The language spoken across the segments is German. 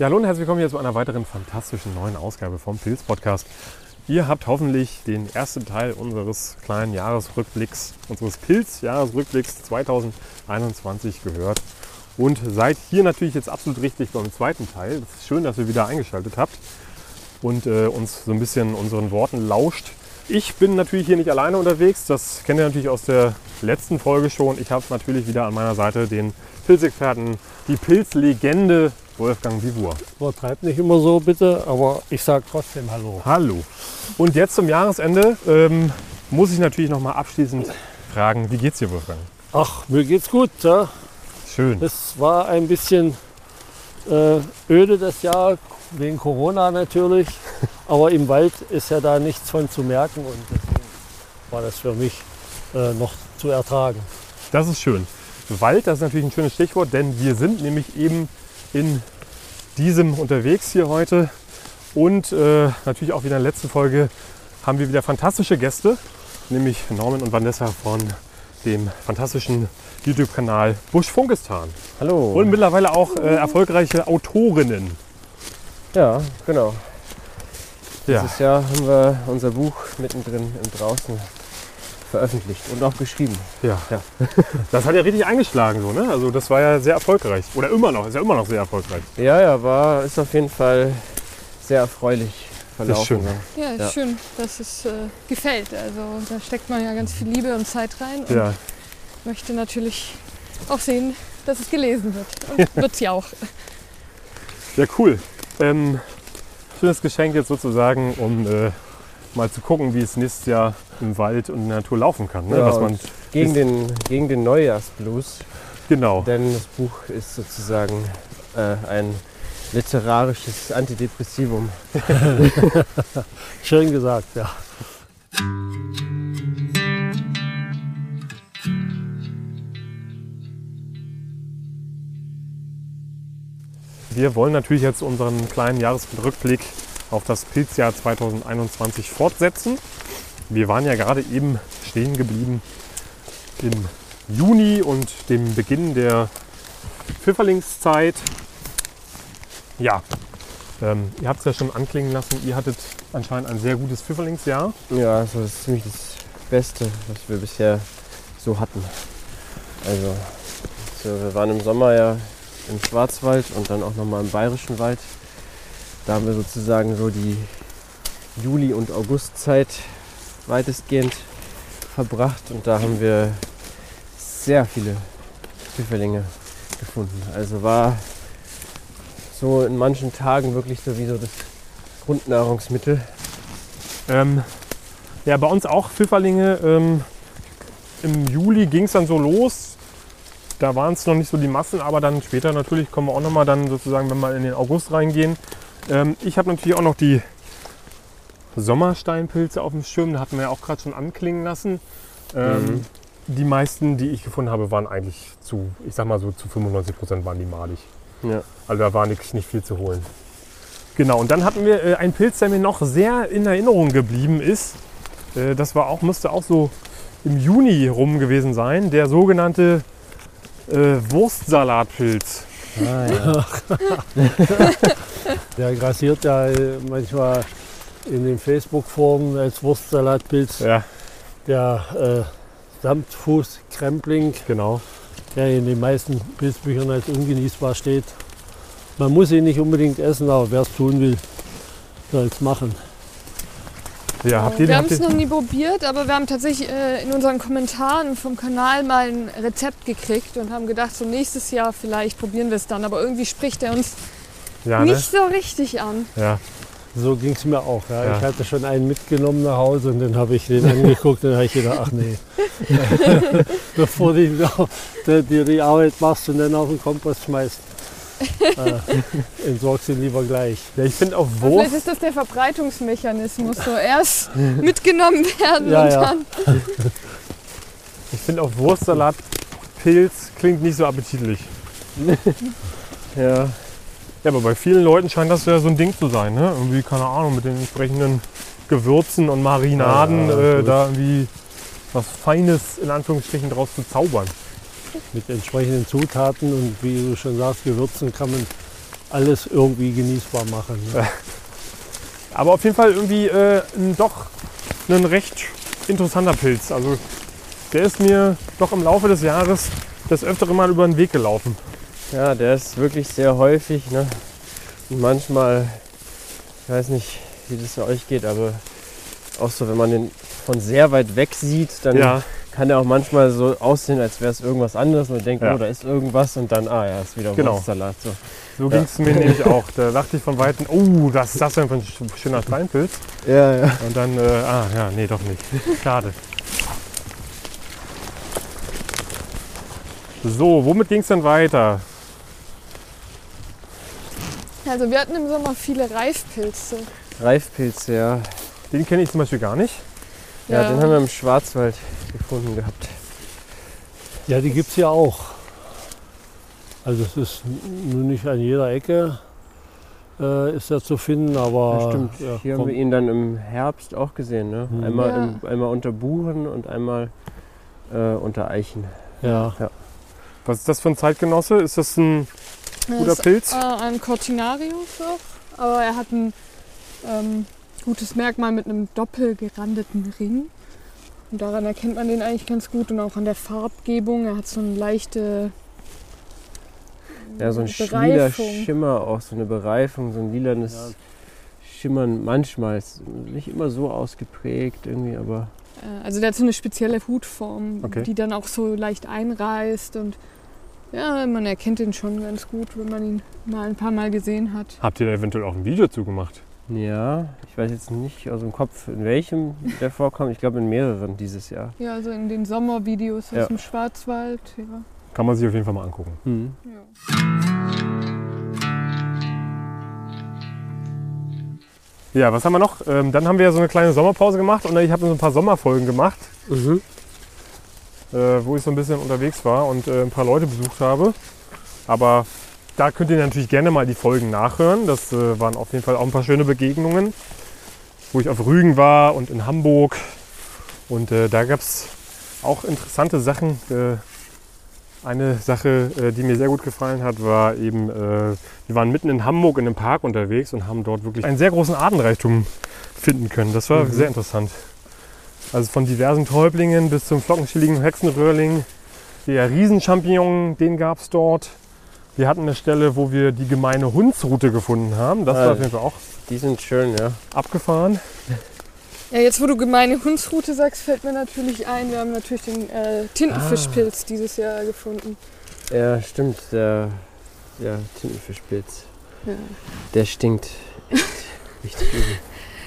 Ja, hallo und herzlich willkommen hier zu einer weiteren fantastischen neuen Ausgabe vom Pilz Podcast. Ihr habt hoffentlich den ersten Teil unseres kleinen Jahresrückblicks, unseres Pilz-Jahresrückblicks 2021 gehört und seid hier natürlich jetzt absolut richtig beim zweiten Teil. Es ist schön, dass ihr wieder eingeschaltet habt und äh, uns so ein bisschen unseren Worten lauscht. Ich bin natürlich hier nicht alleine unterwegs, das kennt ihr natürlich aus der letzten Folge schon. Ich habe natürlich wieder an meiner Seite den Pilzexperten, die Pilzlegende Wolfgang Vivur. Übertreibt nicht immer so bitte, aber ich sage trotzdem Hallo. Hallo. Und jetzt zum Jahresende ähm, muss ich natürlich noch mal abschließend fragen, wie geht's dir, Wolfgang? Ach, mir geht's gut. Ja. Schön. Es war ein bisschen äh, öde das Jahr, wegen Corona natürlich. Aber im Wald ist ja da nichts von zu merken und deswegen war das für mich äh, noch zu ertragen. Das ist schön. Wald, das ist natürlich ein schönes Stichwort, denn wir sind nämlich eben in diesem unterwegs hier heute. Und äh, natürlich auch wieder in der letzten Folge haben wir wieder fantastische Gäste, nämlich Norman und Vanessa von dem fantastischen YouTube-Kanal Busch Funkistan. Hallo. Und mittlerweile auch äh, erfolgreiche Autorinnen. Ja, genau. Ja. Dieses Jahr haben wir unser Buch mittendrin im Draußen veröffentlicht und auch geschrieben. Ja. Ja. Das hat ja richtig eingeschlagen, so, ne? Also das war ja sehr erfolgreich. Oder immer noch, ist ja immer noch sehr erfolgreich. Ja, ja, war, ist auf jeden Fall sehr erfreulich verlaufen. schön. ja. Ja, ist Ja. schön, dass es äh, gefällt. Also da steckt man ja ganz viel Liebe und Zeit rein und Ja. möchte natürlich auch sehen, dass es gelesen wird. Und wird es ja auch. Ja, cool. Ähm, schönes Geschenk jetzt sozusagen, um äh, mal zu gucken, wie es nächstes Jahr im Wald und in der Natur laufen kann. Ne? Ja, Was man, Gegen den, gegen den Neujahrsblues, genau. denn das Buch ist sozusagen äh, ein literarisches Antidepressivum. Schön gesagt, ja. Wir wollen natürlich jetzt unseren kleinen Jahresrückblick auf das Pilzjahr 2021 fortsetzen. Wir waren ja gerade eben stehen geblieben im Juni und dem Beginn der Pfifferlingszeit. Ja, ähm, ihr habt es ja schon anklingen lassen, ihr hattet anscheinend ein sehr gutes Pfifferlingsjahr. Ja, also das ist ziemlich das Beste, was wir bisher so hatten. Also, so, wir waren im Sommer ja im Schwarzwald und dann auch nochmal im Bayerischen Wald. Da haben wir sozusagen so die Juli- und Augustzeit weitestgehend verbracht und da haben wir sehr viele Pfifferlinge gefunden. Also war so in manchen Tagen wirklich so wie so das Grundnahrungsmittel. Ähm, ja, bei uns auch Pfifferlinge. Ähm, Im Juli ging es dann so los. Da waren es noch nicht so die Massen, aber dann später natürlich kommen wir auch nochmal dann sozusagen, wenn wir in den August reingehen. Ähm, ich habe natürlich auch noch die Sommersteinpilze auf dem Schirm. Da hatten wir ja auch gerade schon anklingen lassen. Ähm, Mhm. Die meisten, die ich gefunden habe, waren eigentlich zu, ich sag mal so zu 95 Prozent waren die malig. Ja. Also da war nicht, nicht viel zu holen. Genau, und dann hatten wir äh, einen Pilz, der mir noch sehr in Erinnerung geblieben ist. Äh, das war auch, müsste auch so im Juni rum gewesen sein. Der sogenannte äh, Wurstsalatpilz. Ah, ja. Der grassiert ja äh, manchmal in den Facebook-Foren als Wurstsalatpilz. Ja, Der äh, Samtfußkrempling, genau. der in den meisten Pilzbüchern als ungenießbar steht. Man muss ihn nicht unbedingt essen, aber wer es tun will, soll es machen. Ja, habt ihr, wir haben es noch nie probiert, aber wir haben tatsächlich äh, in unseren Kommentaren vom Kanal mal ein Rezept gekriegt und haben gedacht, so nächstes Jahr vielleicht probieren wir es dann. Aber irgendwie spricht er uns ja, ne? nicht so richtig an. ja, So ging es mir auch. Ja. Ja. Ich hatte schon einen mitgenommen nach Hause und dann habe ich den angeguckt und dann habe ich gedacht, ach nee. Bevor du dir die, die Arbeit machst und dann auf den Kompost schmeißt, äh, entsorgst ihn lieber gleich. ja ich finde auch Vielleicht Wurst, ist das der Verbreitungsmechanismus. So erst mitgenommen werden Ja, und ja. dann. ich finde auch Wurstsalatpilz klingt nicht so appetitlich. ja. Ja, aber bei vielen Leuten scheint das ja so ein Ding zu sein, ne? Irgendwie, keine Ahnung, mit den entsprechenden Gewürzen und Marinaden Ja, äh, da irgendwie was Feines in Anführungsstrichen draus zu zaubern. Mit entsprechenden Zutaten und wie du schon sagst, Gewürzen kann man alles irgendwie genießbar machen. Ne? Aber auf jeden Fall irgendwie äh, doch ein recht interessanter Pilz. Also der ist mir doch im Laufe des Jahres das öftere Mal über den Weg gelaufen. Ja, der ist wirklich sehr häufig. Ne? Und manchmal, ich weiß nicht, wie das für euch geht, aber auch so, wenn man den von sehr weit weg sieht, dann Ja, kann der auch manchmal so aussehen, als wäre es irgendwas anderes. Und man denkt, Ja. oh, da ist irgendwas und dann, ah ja, ist wieder Genau. Wurstsalat. So. so Ja. ging es mir nämlich auch. Da dachte ich von Weitem, oh, was ist das denn für ein sch- schöner Steinpilz? Ja, ja. Und dann, äh, ah ja, nee, doch nicht. Schade. So, womit ging es denn weiter? Also wir hatten im Sommer viele Reifpilze. Reifpilze, ja. Den kenne ich zum Beispiel gar nicht. ja. den haben wir im Schwarzwald gefunden gehabt. Ja, die gibt es ja auch. Also es ist nun nicht an jeder Ecke äh, ist er zu finden, aber Ja, stimmt. ja, Hier haben wir ihn dann im Herbst auch gesehen. Ne? Mhm. Einmal, Ja. im, einmal unter Buchen und einmal äh, unter Eichen. ja, Was ist das für ein Zeitgenosse? Ist das ein guter Das ist, Pilz? Äh, ein Cortinarius auch, aber er hat ein ähm, gutes Merkmal mit einem doppelgerandeten Ring. Und daran erkennt man den eigentlich ganz gut und auch an der Farbgebung. Er hat so eine leichte Ja, so ein lila Bereifung. Schimmer, auch so eine Bereifung, so ein lilanes Ja. Schimmern. Manchmal ist nicht immer so ausgeprägt irgendwie, aber Äh, Also der hat so eine spezielle Hutform, Okay. die dann auch so leicht einreißt und ja, man erkennt ihn schon ganz gut, wenn man ihn mal ein paar Mal gesehen hat. Habt ihr da eventuell auch ein Video zugemacht? ja, ich weiß jetzt nicht aus dem Kopf, in welchem der vorkommt. Ich glaube in mehreren dieses Jahr. Ja, also in den Sommervideos aus Ja. dem Schwarzwald. Ja. Kann man sich auf jeden Fall mal angucken. Mhm. Ja. Ja, was haben wir noch? Ähm, dann haben wir ja so eine kleine Sommerpause gemacht und ich habe so ein paar Sommerfolgen gemacht, Mhm. Äh, wo ich so ein bisschen unterwegs war und äh, ein paar Leute besucht habe. Aber da könnt ihr natürlich gerne mal die Folgen nachhören. Das äh, waren auf jeden Fall auch ein paar schöne Begegnungen, wo ich auf Rügen war und in Hamburg. Und da gab es auch interessante Sachen. Eine Sache, die mir sehr gut gefallen hat, war eben, wir waren mitten in Hamburg in einem Park unterwegs und haben dort wirklich einen sehr großen Artenreichtum finden können. Das war Mhm. sehr interessant. Also von diversen Täublingen bis zum flockenschilligen Hexenröhrling. Der Riesenchampignon, den gab es dort. Wir hatten eine Stelle, wo wir die gemeine Hundsrute gefunden haben. Das war Ah. auf jeden Fall auch Die sind schön, ja. abgefahren. Ja, jetzt wo du gemeine Hundsrute sagst, fällt mir natürlich ein, wir haben natürlich den äh, Tintenfischpilz dieses Jahr gefunden. Ja, stimmt. Der ja, Tintenfischpilz. Ja, Der stinkt. Echt richtig übel.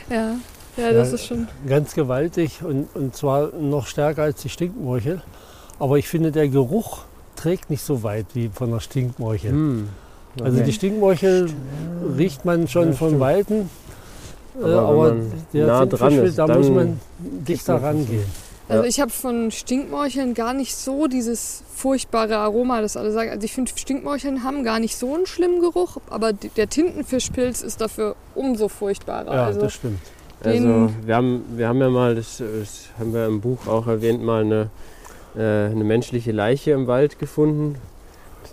ja, ja das Ja. ist schon. ganz gewaltig und, und zwar noch stärker als die Stinkmorchel. Aber ich finde, der Geruch trägt nicht so weit wie von der Stinkmorchel. Hm. Also Okay. die Stinkmorchel riecht man schon Ja, von stimmt. Weitem. äh, Aber Aber der nah dran ist, da muss man dichter rangehen. Also ich habe von Stinkmorcheln gar nicht so dieses furchtbare Aroma, das alle sagen. Also ich finde, Stinkmorcheln haben gar nicht so einen schlimmen Geruch, aber der Tintenfischpilz ist dafür umso furchtbarer. Ja, also das stimmt. Also wir haben, wir haben ja mal, das, das haben wir im Buch auch erwähnt, mal eine, äh, eine menschliche Leiche im Wald gefunden.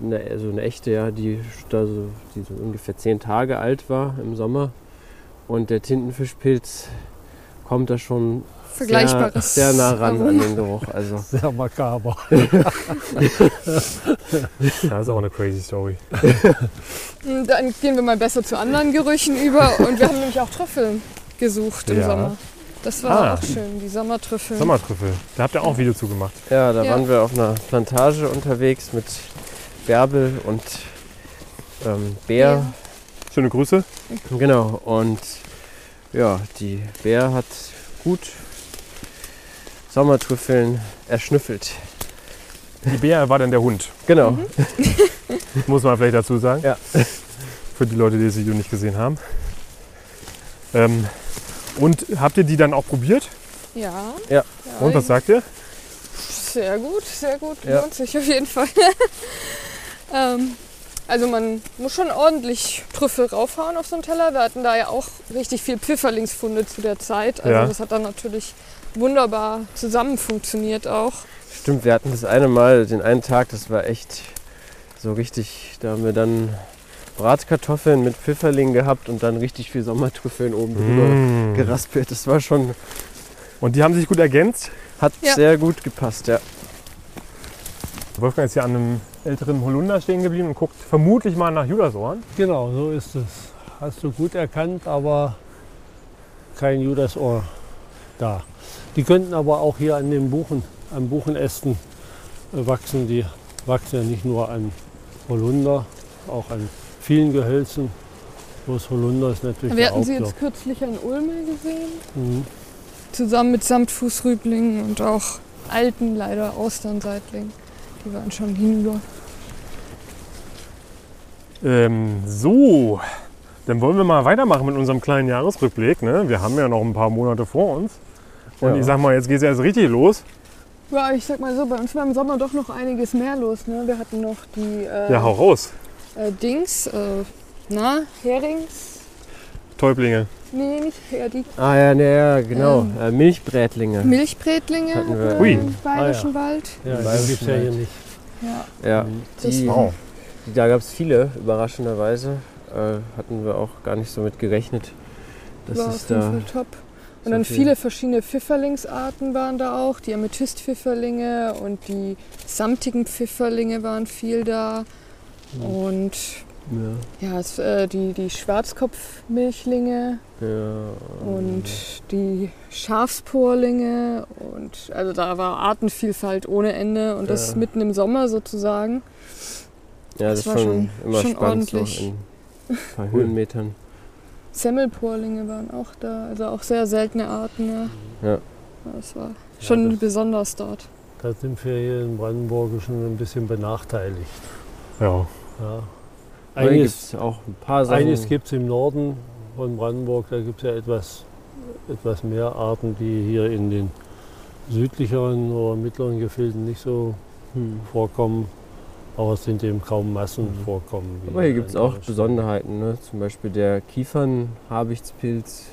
Eine, also eine echte, ja, die, da so, die so ungefähr zehn Tage alt war im Sommer. Und der Tintenfischpilz kommt da schon sehr, Vergleichbares sehr nah ran an den Geruch. Also Sehr makaber. Das ist auch eine crazy Story. Dann gehen wir mal besser zu anderen Gerüchen über und wir haben nämlich auch Trüffeln gesucht im Ja. Sommer. Das war Ah. auch schön, die Sommertrüffel. Sommertrüffel. Da habt ihr auch ein Video zugemacht. ja, da Ja. waren wir auf einer Plantage unterwegs mit Bärbel und ähm, Bär. Schöne Grüße. Genau, und ja, die Bär hat gut Sommertrüffeln erschnüffelt. Die Bär war dann der Hund, Genau. Mhm. muss man vielleicht dazu sagen. Ja. Für die Leute, die das Video nicht gesehen haben. Ähm, und habt ihr die dann auch probiert? Ja. Ja. Und was sagt ihr? Sehr gut, sehr gut. Ja. Lohnt sich auf jeden Fall. ähm, also man muss schon ordentlich Trüffel raufhauen auf so einen Teller. Wir hatten da ja auch richtig viel Pfifferlingsfunde zu der Zeit. Also Ja. das hat dann natürlich wunderbar zusammen funktioniert auch. Stimmt, wir hatten das eine Mal, den einen Tag, das war echt so richtig, da haben wir dann Bratkartoffeln mit Pfifferling gehabt und dann richtig viel Sommertrüffeln oben drüber Mm. geraspelt. Das war schon, Und die haben sich gut ergänzt. hat Ja. sehr gut gepasst, ja. Wolfgang ist hier an einem älteren Holunder stehen geblieben und guckt vermutlich mal nach Judasohren. Genau, so ist es. Hast du gut erkannt, aber kein Judasohr da. Die könnten aber auch hier an den Buchen, an Buchenästen äh, wachsen. Die wachsen ja nicht nur an Holunder, auch an vielen Gehölzen. Bloß Holunder ist natürlich Wir hatten sie jetzt kürzlich an Ulme gesehen. Mhm. Zusammen mit Samtfußrüblingen und auch alten, leider Austernseitling. Die waren schon hinüber. Ähm, so, dann wollen wir mal weitermachen mit unserem kleinen Jahresrückblick. Ne? Wir haben ja noch ein paar Monate vor uns. Und Ja. ich sag mal, jetzt geht es erst richtig los. Ja, ich sag mal so, bei uns war im Sommer doch noch einiges mehr los. Ne? Wir hatten noch die äh, Ja, hau raus. Äh, Dings, äh, na, Herings. Täublinge. Nee, nicht Her, die Ah ja, ne, ja, genau. Ähm. Äh, Milchbrätlinge. Milchbrätlinge Hatten wir- Ui. im Bayerischen Wald. Ja, Im die gibt es ja hier nicht. Ja, ja, Mhm. Das die, war- die, da gab es viele, überraschenderweise. Äh, hatten wir auch gar nicht so mit gerechnet, dass war auf es jeden da Fall top. Und so dann viel- viele verschiedene Pfifferlingsarten waren da auch. Die Amethystpfifferlinge und die samtigen Pfifferlinge waren viel da. Und Ja, ja, es, äh, die, die Schwarzkopfmilchlinge ja, und die Schafsporlinge. Und also da war Artenvielfalt ohne Ende. Und das Ja. mitten im Sommer sozusagen. ja, das, das war ist schon, schon- immer schon spannend, ordentlich. so in ein paar Höhenmetern. Semmelporlinge waren auch da. Also auch sehr seltene Arten. Ja. Ja. Das war schon das- besonders dort. Da sind wir hier in Brandenburg schon ein bisschen benachteiligt. Ja. Ja. Einiges, auch ein paar Sachen. einiges gibt es im Norden von Brandenburg, da gibt es ja etwas, etwas mehr Arten, die hier in den südlicheren oder mittleren Gefilden nicht so Hm. vorkommen. Aber es sind eben kaum Massen Mhm. vorkommen. wie Aber hier gibt es auch Besonderheiten, ne? zum Beispiel der Kiefernhabichtspilz.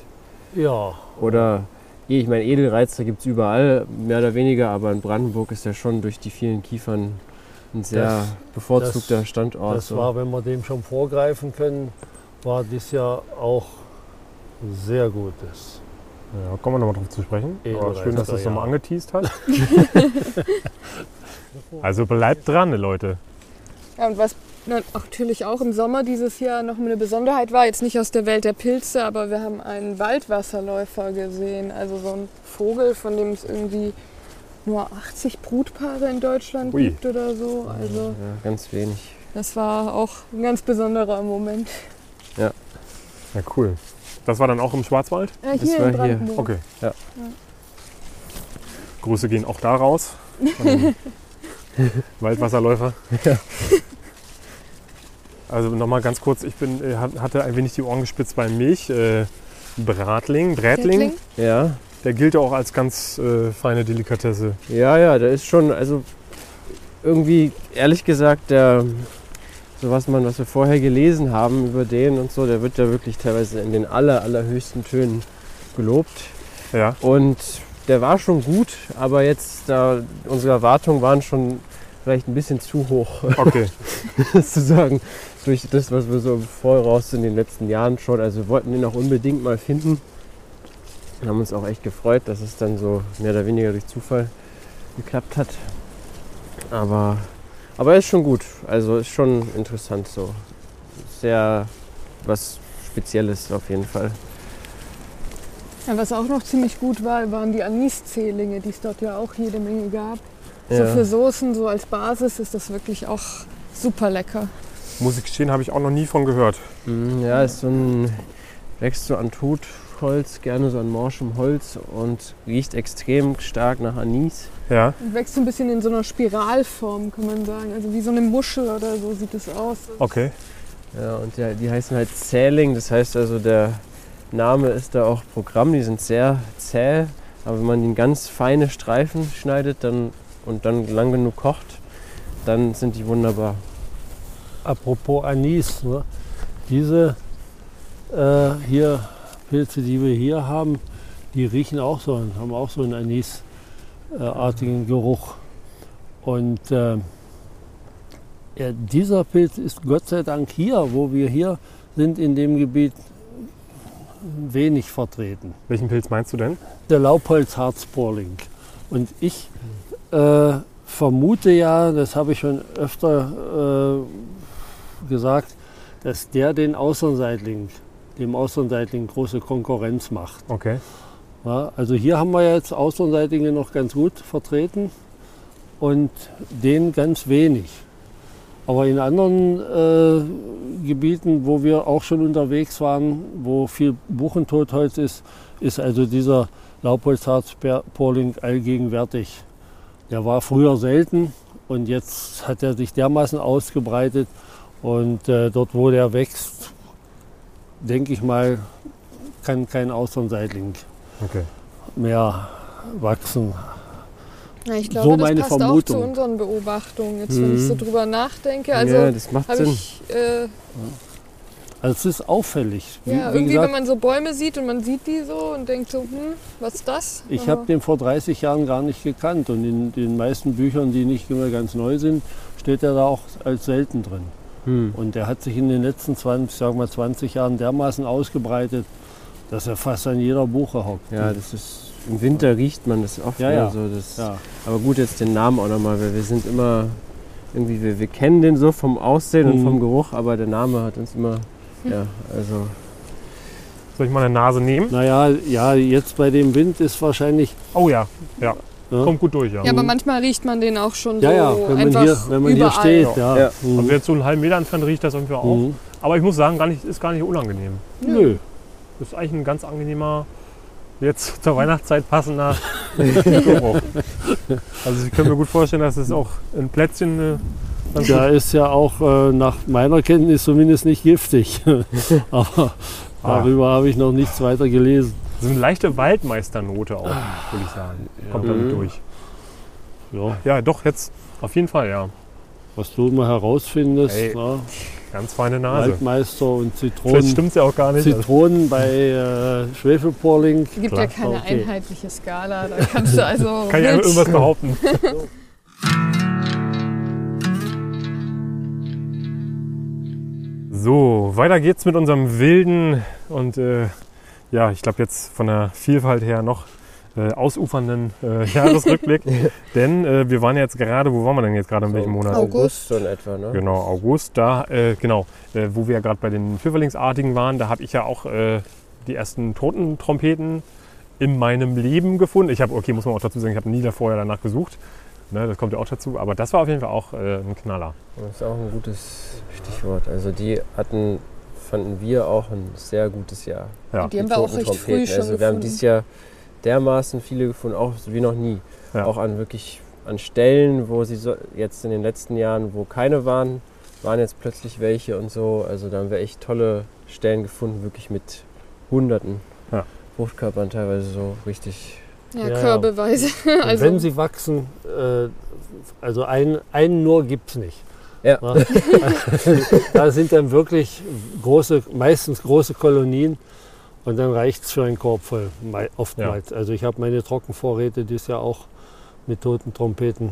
Ja, oder ich meine Edelreizer gibt es überall, mehr oder weniger, aber in Brandenburg ist ja schon durch die vielen Kiefern ein sehr Das- bevorzugter das- Standort. das so. war, wenn wir dem schon vorgreifen können, war dies Jahr auch sehr gutes. Ja, kommen wir nochmal drauf zu sprechen. Aber schön, dass du es ja. nochmal angeteased hast. Also bleibt dran, Leute. Ja, und was na- natürlich auch im Sommer dieses Jahr noch eine Besonderheit war, jetzt nicht aus der Welt der Pilze, aber wir haben einen Waldwasserläufer gesehen. Also so ein Vogel, von dem es irgendwie nur 80 Brutpaare in Deutschland Ui. gibt oder so. Also ja, ganz wenig. das war auch ein ganz besonderer Moment. Ja, cool. Das war dann auch im Schwarzwald? Ja, Das hier war in hier. Okay. Ja. Grüße gehen auch da raus. den Waldwasserläufer. Also nochmal ganz kurz, ich bin, äh, hat- hatte ein wenig die Ohren gespitzt beim Milch. Äh, Bratling, Brätling? Ja, der gilt ja auch als ganz äh, feine Delikatesse. ja, ja, da ist schon, also irgendwie, ehrlich gesagt, der, so was man, was wir vorher gelesen haben über den und so, der wird ja wirklich teilweise in den aller, allerhöchsten Tönen gelobt. Ja, Und der war schon gut, aber jetzt, da, unsere Erwartungen waren schon vielleicht ein bisschen zu hoch, okay. sozusagen, durch das, was wir so Voraus in den letzten Jahren schon. Also wir wollten ihn auch unbedingt mal finden. Wir haben uns auch echt gefreut, dass es dann so mehr oder weniger durch Zufall geklappt hat. Aber, aber er ist schon gut, also ist schon interessant so. Sehr was Spezielles auf jeden Fall. Ja, was auch noch ziemlich gut war, waren die Aniszählinge, die es dort ja auch jede Menge gab. So Ja. für Soßen, so als Basis ist das wirklich auch super lecker. Muss ich gestehen, habe ich auch noch nie von gehört. Mm, Ja, ist so ein, wächst so an Totholz, gerne so an morschem Holz und riecht extrem stark nach Anis. Ja, Und wächst so ein bisschen in so einer Spiralform, kann man sagen. Also wie so eine Muschel oder so sieht es aus. okay. Ja, und der, die heißen halt Zähling, das heißt also der Name ist da auch Programm, die sind sehr zäh, aber wenn man die in ganz feine Streifen schneidet dann, und dann lang genug kocht, dann sind die wunderbar. Apropos Anis, ne? diese äh, hier Pilze, die wir hier haben, die riechen auch so, haben auch so einen Anisartigen Geruch. Und äh, Ja, dieser Pilz ist Gott sei Dank hier, wo wir hier sind, in dem Gebiet wenig vertreten. Welchen Pilz meinst du denn? Der Laubholzharzporling. Und ich äh, vermute ja, das habe ich schon öfter äh, gesagt, dass der den Außenseitling, dem Außenseitling große Konkurrenz macht. Okay. Ja, also hier haben wir jetzt Außenseitlinge noch ganz gut vertreten und den ganz wenig. Aber in anderen äh, Gebieten, wo wir auch schon unterwegs waren, wo viel Buchentotholz ist, ist also dieser Laubholzharzporling allgegenwärtig. Der war früher selten und jetzt hat er sich dermaßen ausgebreitet und äh, dort, wo der wächst, denke ich mal, kann kein Austernseitling Okay. mehr wachsen. Ja, ich glaube, So das meine passt auch Vermutung. zu unseren Beobachtungen, jetzt wenn ich so Mhm. drüber nachdenke. Also ja, das macht habe Sinn. ich, äh, Also es ist auffällig. Wie, ja, wie irgendwie, gesagt, wenn man so Bäume sieht und man sieht die so und denkt so, hm, was ist das? ich habe den vor 30 Jahren gar nicht gekannt und in den meisten Büchern, die nicht immer ganz neu sind, steht er da auch als selten drin. Hm. Und der hat sich in den letzten 20, sagen wir 20 Jahren dermaßen ausgebreitet, dass er fast an jeder Buche hockt. Ja, das ist im Winter riecht man das oft. Ja, ne, ja. So, das, ja. Aber gut, jetzt den Namen auch nochmal, weil wir sind immer irgendwie, wir, wir kennen den so vom Aussehen und Mhm. vom Geruch, aber der Name hat uns immer, ja, also Soll ich mal eine Nase nehmen? Naja, ja, jetzt bei dem Wind ist wahrscheinlich. Oh ja, ja. Ja. Kommt gut durch, ja. Ja, aber manchmal riecht man den auch schon Ja, so ja, wenn man einfach hier, wenn man hier überall. steht. Ja. Ja. Mhm. Also jetzt so einen halben Meter entfernt riecht das irgendwie auch. Mhm. Aber ich muss sagen, gar nicht, ist gar nicht unangenehm. Nö. Das ist eigentlich ein ganz angenehmer, jetzt zur Weihnachtszeit passender Geruch. Also ich könnte mir gut vorstellen, dass es auch ein Plätzchen äh, ganz Der ist ja auch äh, nach meiner Kenntnis zumindest nicht giftig. Aber Ah. darüber habe ich noch nichts weiter gelesen. So eine leichte Waldmeisternote auch, würde ich sagen. Kommt Ja. damit Mhm. durch. Ja, Ja, doch, jetzt auf jeden Fall, ja. was du immer herausfindest, Ey, na, Ganz feine Nase. Waldmeister und Zitronen. stimmt es ja auch gar nicht. Also, Zitronen bei äh, Schwefelporling. Es gibt Klar. ja keine Okay. einheitliche Skala, da kannst du also kann wild- irgendwas behaupten. So, weiter geht's mit unserem wilden und äh, ja, ich glaube jetzt von der Vielfalt her noch äh, ausufernden äh, Jahresrückblick. Denn äh, wir waren jetzt gerade, wo waren wir denn jetzt gerade in welchem Monat? August. So in etwa, ne? Genau, August, da, äh, genau, äh, wo wir ja gerade bei den Pfifferlingsartigen waren, da habe ich ja auch äh, die ersten Totentrompeten in meinem Leben gefunden. Ich habe, okay, muss man auch dazu sagen, ich habe nie davor ja danach gesucht. Ne, das kommt ja auch dazu, aber das war auf jeden Fall auch äh, ein Knaller. Das ist auch ein gutes Stichwort. Also die hatten, fanden wir auch ein sehr gutes Jahr. Ja. Die haben wir auch recht früh schon Also wir haben dieses Jahr dermaßen viele gefunden, auch wie noch nie. Ja. Auch an wirklich an Stellen, wo sie so, jetzt in den letzten Jahren, wo keine waren, waren jetzt plötzlich welche und so. Also da haben wir echt tolle Stellen gefunden, wirklich mit Hunderten Ja. Fruchtkörpern teilweise so richtig. Ja, Ja, körbeweise. Also, wenn sie wachsen, äh, also einen, einen nur gibt es nicht. Ja. Ja. da sind dann wirklich große, meistens große Kolonien und dann reicht es für einen Korb voll, oftmals. Also ich habe meine Trockenvorräte dieses Jahr auch mit toten Trompeten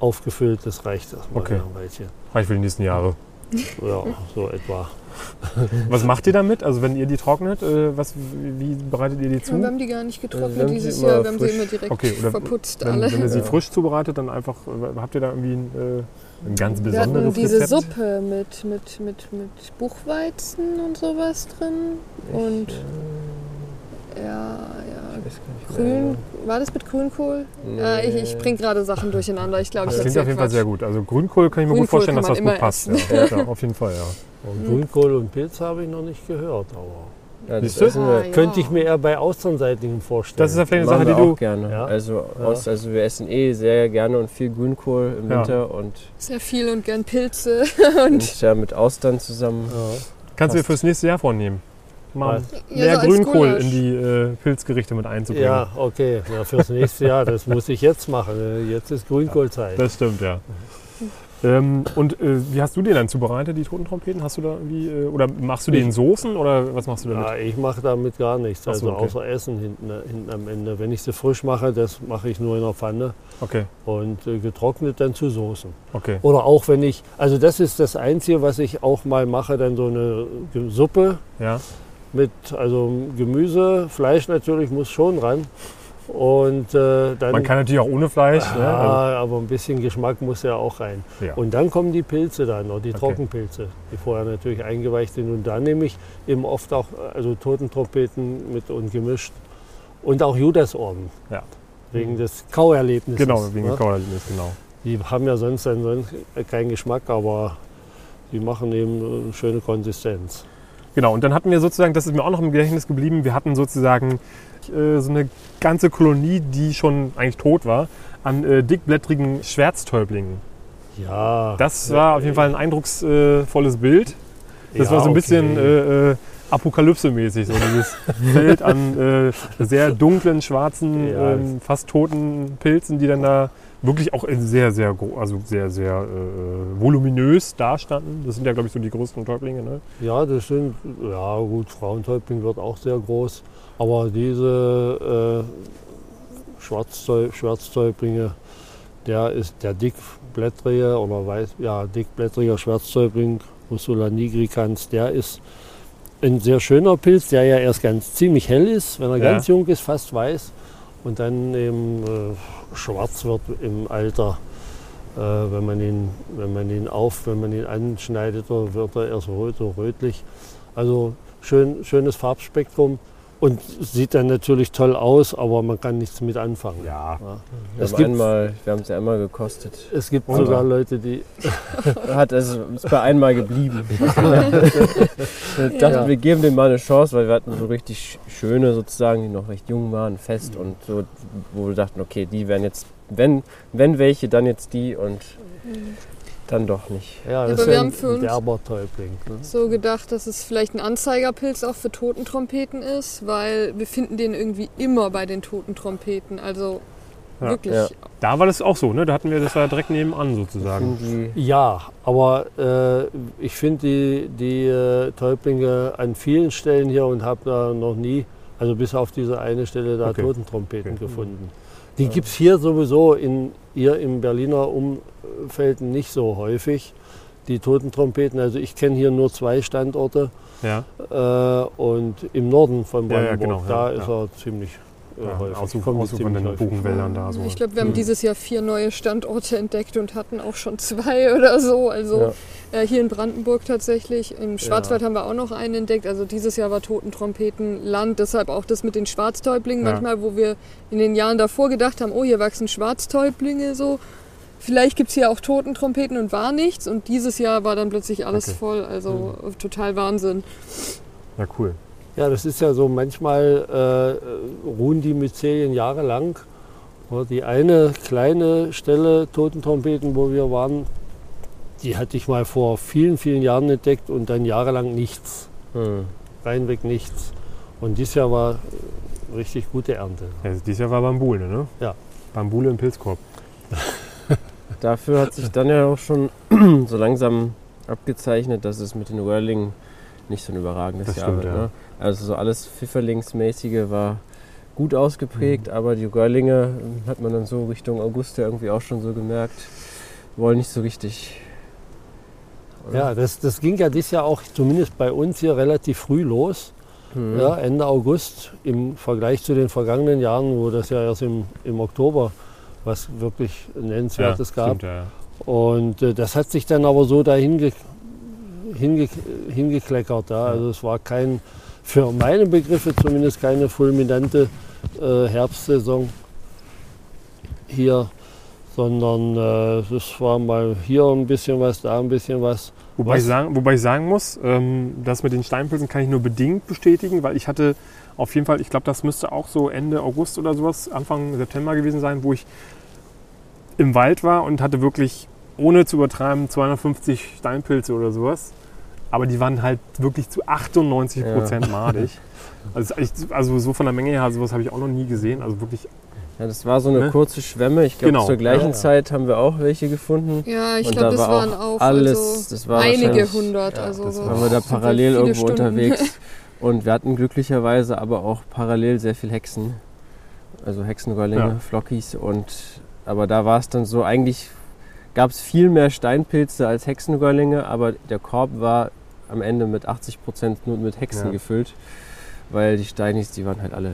aufgefüllt. Das reicht erstmal Okay. ein Weilchen. Reicht für die nächsten Jahre. Ja, so etwa. Was macht ihr damit? Also wenn ihr die trocknet, äh, was, wie, bereitet ihr die ja, zu? wir haben die gar nicht wir getrocknet dieses Jahr. Wir haben sie immer direkt Okay, oder verputzt Wenn, alle. wenn ihr sie Ja. frisch zubereitet, dann einfach, äh, habt ihr da irgendwie ein, äh, ein ganz Wir hatten besonderes diese Rezept? Suppe mit, mit, mit, mit Buchweizen und sowas drin. Und ja, ja, Ich weiß gar nicht mehr. grün. War das mit Grünkohl? Nee. Ja, ich ich bringe gerade Sachen durcheinander. Ich glaube, Das ich klingt erzähl auf jeden Fall Quatsch. sehr gut. Also Grünkohl kann ich mir gut Grünkohl vorstellen, dass das gut passt. Ja, ja, auf jeden Fall, ja. Und. Grünkohl und Pilz habe ich noch nicht gehört, aber Ja, das Siehst du? essen Ah, ja. könnte ich mir eher bei Austernseitigen vorstellen. Das ist ja vielleicht eine Sache, die auch du. gerne. Ja. Also, Ja. aus, also wir essen eh sehr gerne und viel Grünkohl im Ja. Winter und, Sehr viel und gern Pilze. und ja, mit Austern zusammen. ja. Kannst du dir fürs nächste Jahr vornehmen. Mal Ja, mehr so Grünkohl in die äh, Pilzgerichte mit einzubringen. Ja, okay. Ja, fürs nächste Jahr, das muss ich jetzt machen. Jetzt ist Grünkohlzeit. Das stimmt, ja. Ähm, und äh, wie hast du die dann zubereitet, die toten Trompeten? Hast du da irgendwie, äh, oder machst du die in Soßen oder was machst du damit? Ja, ich mache damit gar nichts, Ach so, also okay. außer Essen hinten, hinten am Ende. Wenn ich sie frisch mache, das mache ich nur in der Pfanne Okay, und äh, getrocknet dann zu Soßen. okay. Oder auch wenn ich, also das ist das Einzige, was ich auch mal mache, dann so eine Suppe Ja, mit also Gemüse, Fleisch natürlich muss schon ran. Und äh, dann man kann natürlich auch ohne Fleisch. ja, Ne? Also, aber ein bisschen Geschmack muss ja auch rein. ja. Und dann kommen die Pilze dann, oder die Okay. Trockenpilze, die vorher natürlich eingeweicht sind. Und dann nehme ich eben oft auch also Totentrompeten mit und gemischt. Und auch Judasorben. Ja. Wegen des Kauerlebnisses. Genau, wegen ne? dem Kauerlebnis, genau. Die haben ja sonst, dann sonst keinen Geschmack, aber die machen eben eine schöne Konsistenz. Genau, und dann hatten wir sozusagen, das ist mir auch noch im Gedächtnis geblieben, wir hatten sozusagen äh, so eine ganze Kolonie, die schon eigentlich tot war, an äh, dickblättrigen Schwärztäublingen. Ja. Das war auf jeden Fall ein eindrucksvolles Bild. Das ja, war so ein okay. bisschen äh, äh, Apokalypse-mäßig, so dieses Feld an sehr dunklen, schwarzen, Ja. ähm, fast toten Pilzen, die dann da wirklich auch sehr, sehr, also sehr, sehr äh, voluminös dastanden. Das sind ja, glaube ich, so die größten Täublinge. Ne? Ja, das sind, ja gut, Frauentäubling wird auch sehr groß. Aber diese äh, Schwarztäublinge, der ist der dickblättrige oder weiß, ja, dickblättriger Schwarztäubling, Ursula nigricans, der ist ein sehr schöner Pilz, der ja erst ganz ziemlich hell ist, wenn er Ja. ganz jung ist, fast weiß. Und dann eben äh, schwarz wird im Alter. Äh, wenn, man ihn, wenn man ihn auf, wenn man ihn anschneidet, dann wird er erst rot rötlich. Also schön, schönes Farbspektrum und sieht dann natürlich toll aus, aber man kann nichts mit anfangen. Ja. Wir Es haben, gibt, einmal, wir haben es ja einmal gekostet. es gibt Und? sogar Leute, die. Hat also ist bei einmal geblieben. wir dachten, Ja. wir geben dem mal eine Chance, weil wir hatten so richtig schöne sozusagen, die noch recht jung waren, fest und so, wo wir dachten, okay, die werden jetzt, wenn, wenn welche, dann jetzt die und dann doch nicht. Ja, das aber wir ist haben ein für uns- Derber-Täubling. Ne? so gedacht, dass es vielleicht ein Anzeigerpilz auch für Totentrompeten ist, weil wir finden den irgendwie immer bei den Totentrompeten. Also Ja. wirklich. Ja. Da war das auch so, ne? Da hatten wir das ja direkt nebenan sozusagen. Ja, aber äh, ich finde die, die äh, Täublinge an vielen Stellen hier und habe da noch nie, also bis auf diese eine Stelle da Okay. Totentrompeten Okay. gefunden. Die gibt es hier sowieso in, hier im Berliner Umfeld nicht so häufig, die Totentrompeten. Also ich kenne hier nur zwei Standorte Ja. äh, und im Norden von Ja, ja, Brandenburg, genau, da ja, ist ja. er ziemlich äh, ja häufig. Von ziemlich den Buchenwäldern da so. Ich glaube, wir haben Mhm. dieses Jahr vier neue Standorte entdeckt und hatten auch schon zwei oder so. Also äh, hier in Brandenburg tatsächlich. Im Schwarzwald haben wir auch noch einen entdeckt. Also dieses Jahr war Totentrompetenland. Deshalb auch das mit den Schwarztäublingen. Ja. Manchmal, wo wir in den Jahren davor gedacht haben, oh, hier wachsen Schwarztäublinge so. Vielleicht gibt es hier auch Totentrompeten und war nichts. Und dieses Jahr war dann plötzlich alles Okay. voll. Also total Wahnsinn. Ja, cool. Ja, das ist ja so, manchmal äh, ruhen die Myzelien jahrelang. Ja, Die eine kleine Stelle Totentrompeten, wo wir waren, die hatte ich mal vor vielen, vielen Jahren entdeckt und dann jahrelang nichts. hm. Reinweg nichts. Und dieses Jahr war richtig gute Ernte. Ja, dieses Jahr war Bambule, ne? Ja. Bambule im Pilzkorb. Dafür hat sich dann ja auch schon so langsam abgezeichnet, dass es mit den Röhrlingen nicht so ein überragendes Das Jahr stimmt, wird. ja. Ne? Also so alles Pfifferlingsmäßige war gut ausgeprägt, aber die Röhrlinge äh, hat man dann so Richtung August ja irgendwie auch schon so gemerkt, wollen nicht so richtig. Oder? Ja, das, das ging ja dieses Jahr auch zumindest bei uns hier relativ früh los. Hm. Ja, Ende August im Vergleich zu den vergangenen Jahren, wo das ja erst im, im Oktober was wirklich Nennenswertes gab. Stimmt, ja, ja. Und äh, das hat sich dann aber so dahin ge hinge hingekleckert. Ja. Also es war kein, für meine Begriffe zumindest keine fulminante äh, Herbstsaison hier, sondern äh, es war mal hier ein bisschen was, da ein bisschen was. Wobei ich, sagen, wobei ich sagen muss, ähm, das mit den Steinpilzen kann ich nur bedingt bestätigen, weil ich hatte auf jeden Fall, ich glaube, das müsste auch so Ende August oder sowas, Anfang September gewesen sein, wo ich im Wald war und hatte wirklich, ohne zu übertreiben, 250 Steinpilze oder sowas. Aber die waren halt wirklich zu 98 Prozent madig. Also, also so von der Menge her, sowas habe ich auch noch nie gesehen. Also wirklich Ja, das war so eine Ne? kurze Schwemme. Ich glaube, Genau. zur gleichen Ja, ja. Zeit haben wir auch welche gefunden. Ja, ich glaube, da das war waren auch alles, also das war einige hundert. ja, also das waren wir da parallel irgendwo Stunden. unterwegs. Und wir hatten glücklicherweise aber auch parallel sehr viel Hexen. Also Hexenrollinge, Ja. Flockies. Und, aber da war es dann so, eigentlich gab es viel mehr Steinpilze als Hexenrollinge, aber der Korb war am Ende mit 80% nur mit Hexen Ja. gefüllt. Weil die Steinis, die waren halt alle.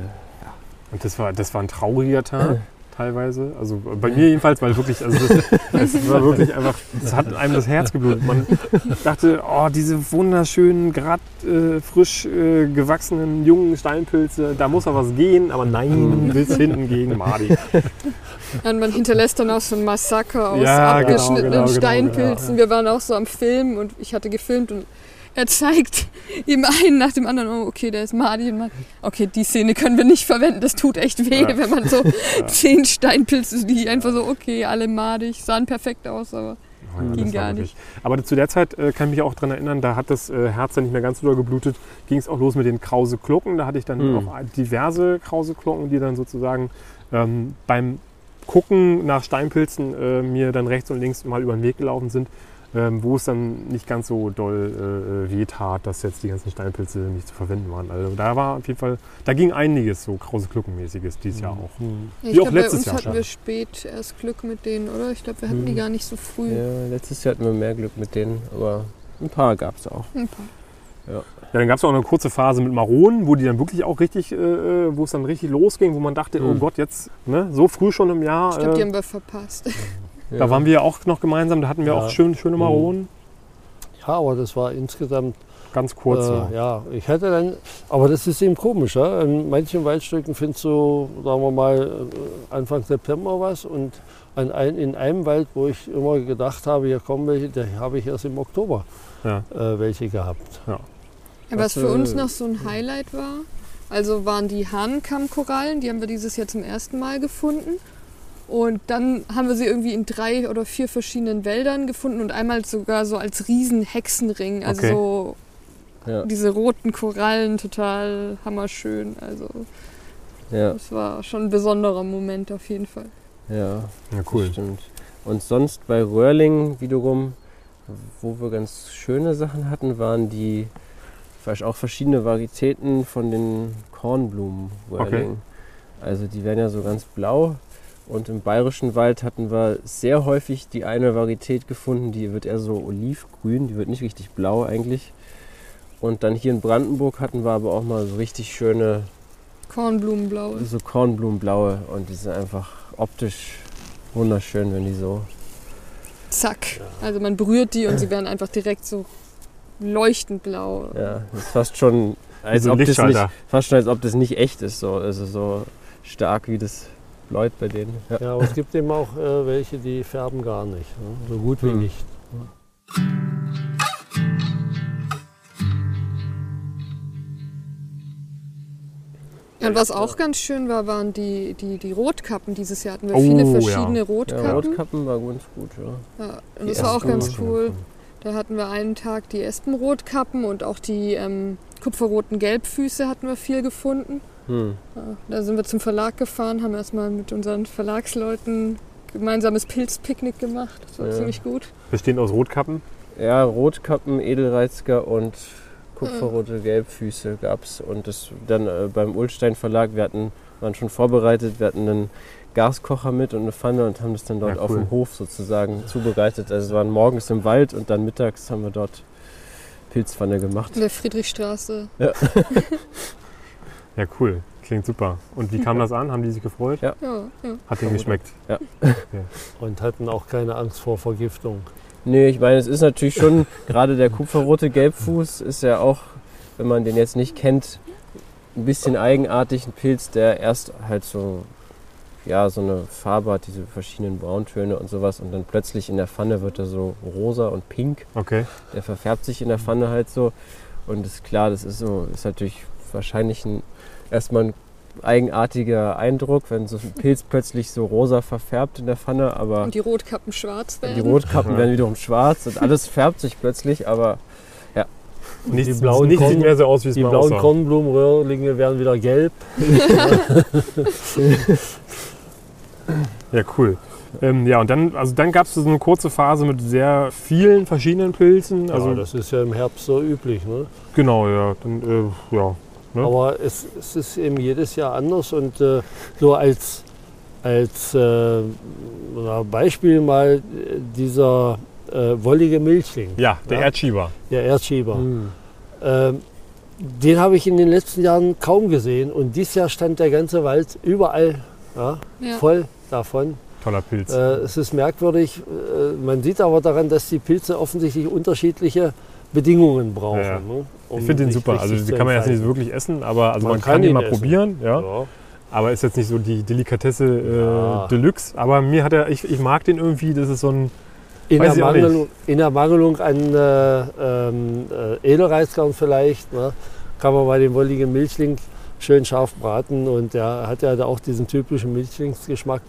Und das war, das war ein trauriger Tag teilweise. Also bei mir jedenfalls, weil wirklich, also das, das war wirklich einfach, es hat einem das Herz geblutet. Man dachte, oh, diese wunderschönen, gerade äh, frisch äh, gewachsenen jungen Steinpilze, da muss doch was gehen, aber nein, bis hinten gegen Madi. Ja, und man hinterlässt dann auch so ein Massaker aus Ja, genau, abgeschnittenen genau, genau, Steinpilzen. Wir waren auch so am Film und ich hatte gefilmt und er zeigt ihm einen nach dem anderen, oh, okay, der ist man, okay, die Szene können wir nicht verwenden, das tut echt weh, Ja. wenn man so zehn Steinpilze, die einfach so, okay, alle madig, sahen perfekt aus, aber Ja, Ging gar wirklich- Aber zu der Zeit äh, kann ich mich auch daran erinnern, da hat das äh, Herz dann nicht mehr ganz so doll geblutet, ging es auch los mit den Krause-Glocken. Da hatte ich dann Hm. auch diverse Krause-Glocken, die dann sozusagen ähm, beim Gucken nach Steinpilzen äh, mir dann rechts und links mal über den Weg gelaufen sind, ähm, wo es dann nicht ganz so doll äh, weh tat, dass jetzt die ganzen Steinpilze nicht zu verwenden waren. Also da war auf jeden Fall, da ging einiges so Krause-Glockenmäßiges dieses Jahr auch. Hm. ich Wie auch glaube, bei letztes uns Jahr hatten schon. wir spät erst Glück mit denen, oder? Ich glaube, wir hatten die Hm. gar nicht so früh. Ja, letztes Jahr hatten wir mehr Glück mit denen, aber ein paar gab es auch. Ein paar. Ja, dann gab es auch eine kurze Phase mit Maronen, wo die dann wirklich auch richtig, äh, äh, wo es dann richtig losging, wo man dachte, oh Mhm. Gott, jetzt ne, so früh schon im Jahr. Ich glaube, die äh, haben wir verpasst. da waren wir ja auch noch gemeinsam, da hatten wir Ja. auch schön, schöne Mhm. Maronen. Ja, aber das war insgesamt Ganz kurz. Äh, ja, ich hätte dann, aber das ist eben komisch. Ja? In manchen Waldstücken findest du, sagen wir mal, äh, Anfang September was und an ein, in einem Wald, wo ich immer gedacht habe, hier kommen welche, da habe ich erst im Oktober Ja. äh, welche gehabt. Ja, was Was, für uns äh, noch so ein Highlight war, also waren die Hahnenkammkorallen, die haben wir dieses Jahr zum ersten Mal gefunden. Und dann haben wir sie irgendwie in drei oder vier verschiedenen Wäldern gefunden und einmal sogar so als riesen Hexenring. Also Okay. so Ja, diese roten Korallen, total hammerschön. Also ja, das war schon ein besonderer Moment auf jeden Fall. ja. Ja, Das cool. stimmt. Und sonst bei Röhrling wiederum, wo wir ganz schöne Sachen hatten, waren die vielleicht auch verschiedene Varietäten von den Kornblumen Röhrling. Also die werden ja so ganz blau. Und im bayerischen Wald hatten wir sehr häufig die eine Varietät gefunden, die wird eher so olivgrün, die wird nicht richtig blau eigentlich. Und dann hier in Brandenburg hatten wir aber auch mal so richtig schöne, Kornblumenblau. so Kornblumenblaue. Und die sind einfach optisch wunderschön, wenn die so Zack. Also man berührt die und sie werden einfach direkt so leuchtend blau. Ja, das ist fast schon, als so ein ob das nicht, fast schon als ob das nicht echt ist. So. Also so stark wie das läuft bei denen. Ja. Ja, aber es gibt eben auch äh, welche, die färben gar nicht. Ne? So gut wie Hm. nicht. Ja, und was auch ganz schön war, waren die, die, die Rotkappen. Dieses Jahr hatten wir Oh, viele ja. verschiedene Ja, Rotkappen. Rotkappen war ganz gut, ja. Ja, und Die das war auch ganz cool. Da hatten wir einen Tag die Espenrotkappen und auch die ähm, kupferroten Gelbfüße hatten wir viel gefunden. Hm. Ja, da sind wir zum Verlag gefahren, haben erstmal mit unseren Verlagsleuten gemeinsames Pilzpicknick gemacht. Das war Ja. ziemlich gut. Bestehend aus Rotkappen. Ja, Rotkappen, Edelreizger und kupferrote Gelbfüße gab es. Und das dann äh, beim Ulstein Verlag, wir hatten, waren schon vorbereitet, wir hatten einen Gaskocher mit und eine Pfanne und haben das dann dort Ja, auf cool. dem Hof sozusagen zubereitet. Also wir waren morgens im Wald und dann mittags haben wir dort Pilzpfanne gemacht. In der Friedrichstraße. Ja, cool. Klingt super. Und wie kam das an? Haben die sich gefreut? Ja. Ja, ja. Hat denen geschmeckt. Und hatten auch keine Angst vor Vergiftung. Nee, ich meine, es ist natürlich schon, gerade der kupferrote Gelbfuß ist ja auch, wenn man den jetzt nicht kennt, ein bisschen eigenartig. Ein Pilz, der erst halt so, ja, so eine Farbe hat, diese verschiedenen Brauntöne und sowas. Und dann plötzlich in der Pfanne wird er so rosa und pink. Okay. Der verfärbt sich in der Pfanne halt so. Und ist klar, das ist so, ist natürlich wahrscheinlich ein, erstmal ein eigenartiger Eindruck, wenn so ein Pilz plötzlich so rosa verfärbt in der Pfanne, aber Und die Rotkappen schwarz werden. die Rotkappen Ja. werden wiederum schwarz und alles färbt sich plötzlich, aber Nichts, die blauen nichts sieht mehr so aus, wie es Die mal blauen. Kornblumenröhrlinge werden wieder gelb. Ja, cool. Ähm, ja, und dann, also dann gab es so eine kurze Phase mit sehr vielen verschiedenen Pilzen. Also Also das ist ja im Herbst so üblich. Ne? genau, ja. Dann, äh, ja. Ne? Aber es, es ist eben jedes Jahr anders und äh, so als, als äh, Beispiel mal äh, dieser äh, wollige Milchling, ja, der Ja. Erdschieber. der Erdschieber. Hm. Ähm, den habe ich in den letzten Jahren kaum gesehen und dieses Jahr stand der ganze Wald überall ja, Ja. voll davon. Toller Pilz. Äh, es ist merkwürdig, äh, man sieht aber daran, dass die Pilze offensichtlich unterschiedliche Bedingungen brauchen. Ja. Ne, um ich finde den super. Also die zu kann man jetzt nicht wirklich essen, aber also man, Man kann, kann den ihn mal essen. probieren. Ja. Ja. Aber ist jetzt nicht so die Delikatesse äh, Ja. Deluxe. Aber mir hat er, ich, ich mag den irgendwie. Das ist so ein, In, der. Mangelung, in der Mangelung an äh, ähm, äh, Edelreiskorn vielleicht, ne, kann man bei dem wolligen Milchling schön scharf braten und der hat ja auch diesen typischen Milchlingsgeschmack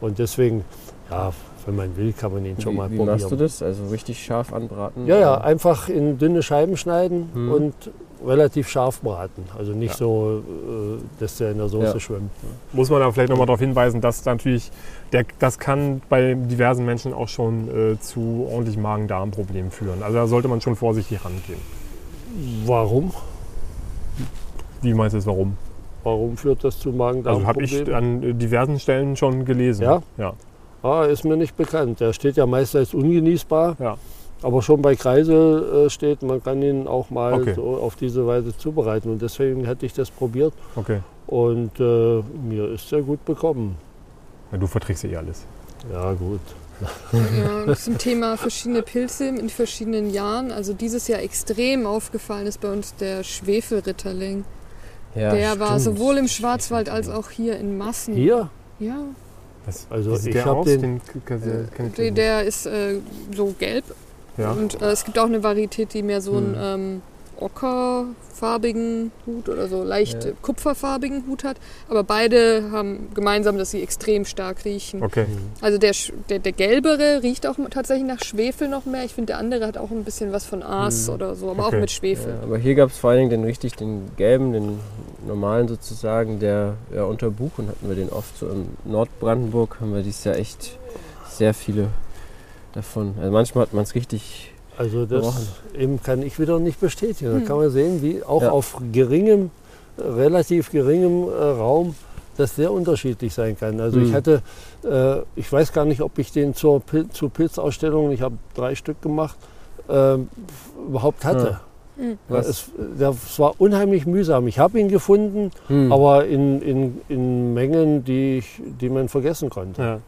und deswegen, ja, wenn man will, kann man ihn schon mal Wie, wie probieren. machst du das? Also richtig scharf anbraten? Ja, ja, einfach in dünne Scheiben schneiden Hm. und relativ scharf braten. Also nicht Ja. so, äh, dass der in der Soße Ja. schwimmt. muss man da vielleicht nochmal darauf hinweisen, dass natürlich, der, das kann bei diversen Menschen auch schon äh, zu ordentlich Magen-Darm-Problemen führen. Also da sollte man schon vorsichtig rangehen. Warum? Wie meinst du das, warum? Warum führt das zu Also habe Magen-Darm-Problemen? ich an äh, diversen Stellen schon gelesen. Ja? Ja. Ah, ist mir nicht bekannt. Der steht ja meist als ungenießbar. Ja. Aber schon bei Kreisel äh, steht, man kann ihn auch mal Okay. so auf diese Weise zubereiten. Und deswegen hatte ich das probiert. Okay. Und äh, mir ist sehr gut bekommen. Ja, du verträgst ja eh alles. Ja, gut. Ja, zum Thema verschiedene Pilze in verschiedenen Jahren. Also dieses Jahr extrem aufgefallen ist bei uns der Schwefelritterling. Ja, der war stimmt. sowohl im Schwarzwald als auch hier in Massen. Hier? Ja, Was, Also wie sieht ich der aus? den- Den, k- k- kenn ich der, ist äh, so gelb. ja. Und äh, es gibt auch eine Varietät, die mehr so Hm. ähm, ockerfarbigen Hut oder so leicht Ja. kupferfarbigen Hut hat. Aber beide haben gemeinsam, dass sie extrem stark riechen. Okay. Also der, der, der gelbere riecht auch tatsächlich nach Schwefel noch mehr. Ich finde, der andere hat auch ein bisschen was von Aas Hm. oder so, aber Okay. auch mit Schwefel. Ja, aber hier gab es vor allen Dingen den richtig, den gelben, den normalen sozusagen, der ja, unter Buchen hatten wir den oft. So im Nordbrandenburg haben wir dieses Jahr echt sehr viele davon. Also manchmal hat man es richtig. Also das eben kann ich wieder nicht bestätigen. Da Hm. kann man sehen, wie auch Ja. auf geringem, äh, relativ geringem äh, Raum das sehr unterschiedlich sein kann. Also ich Hm. hatte, äh, ich weiß gar nicht, ob ich den zur, Pil zur Pilzausstellung, ich habe drei Stück gemacht, ähm, überhaupt hatte. Ja, Was? es, das war unheimlich mühsam. Ich habe ihn gefunden, Hm. aber in, in, in Mengen, die, ich, die man vergessen konnte. Ja.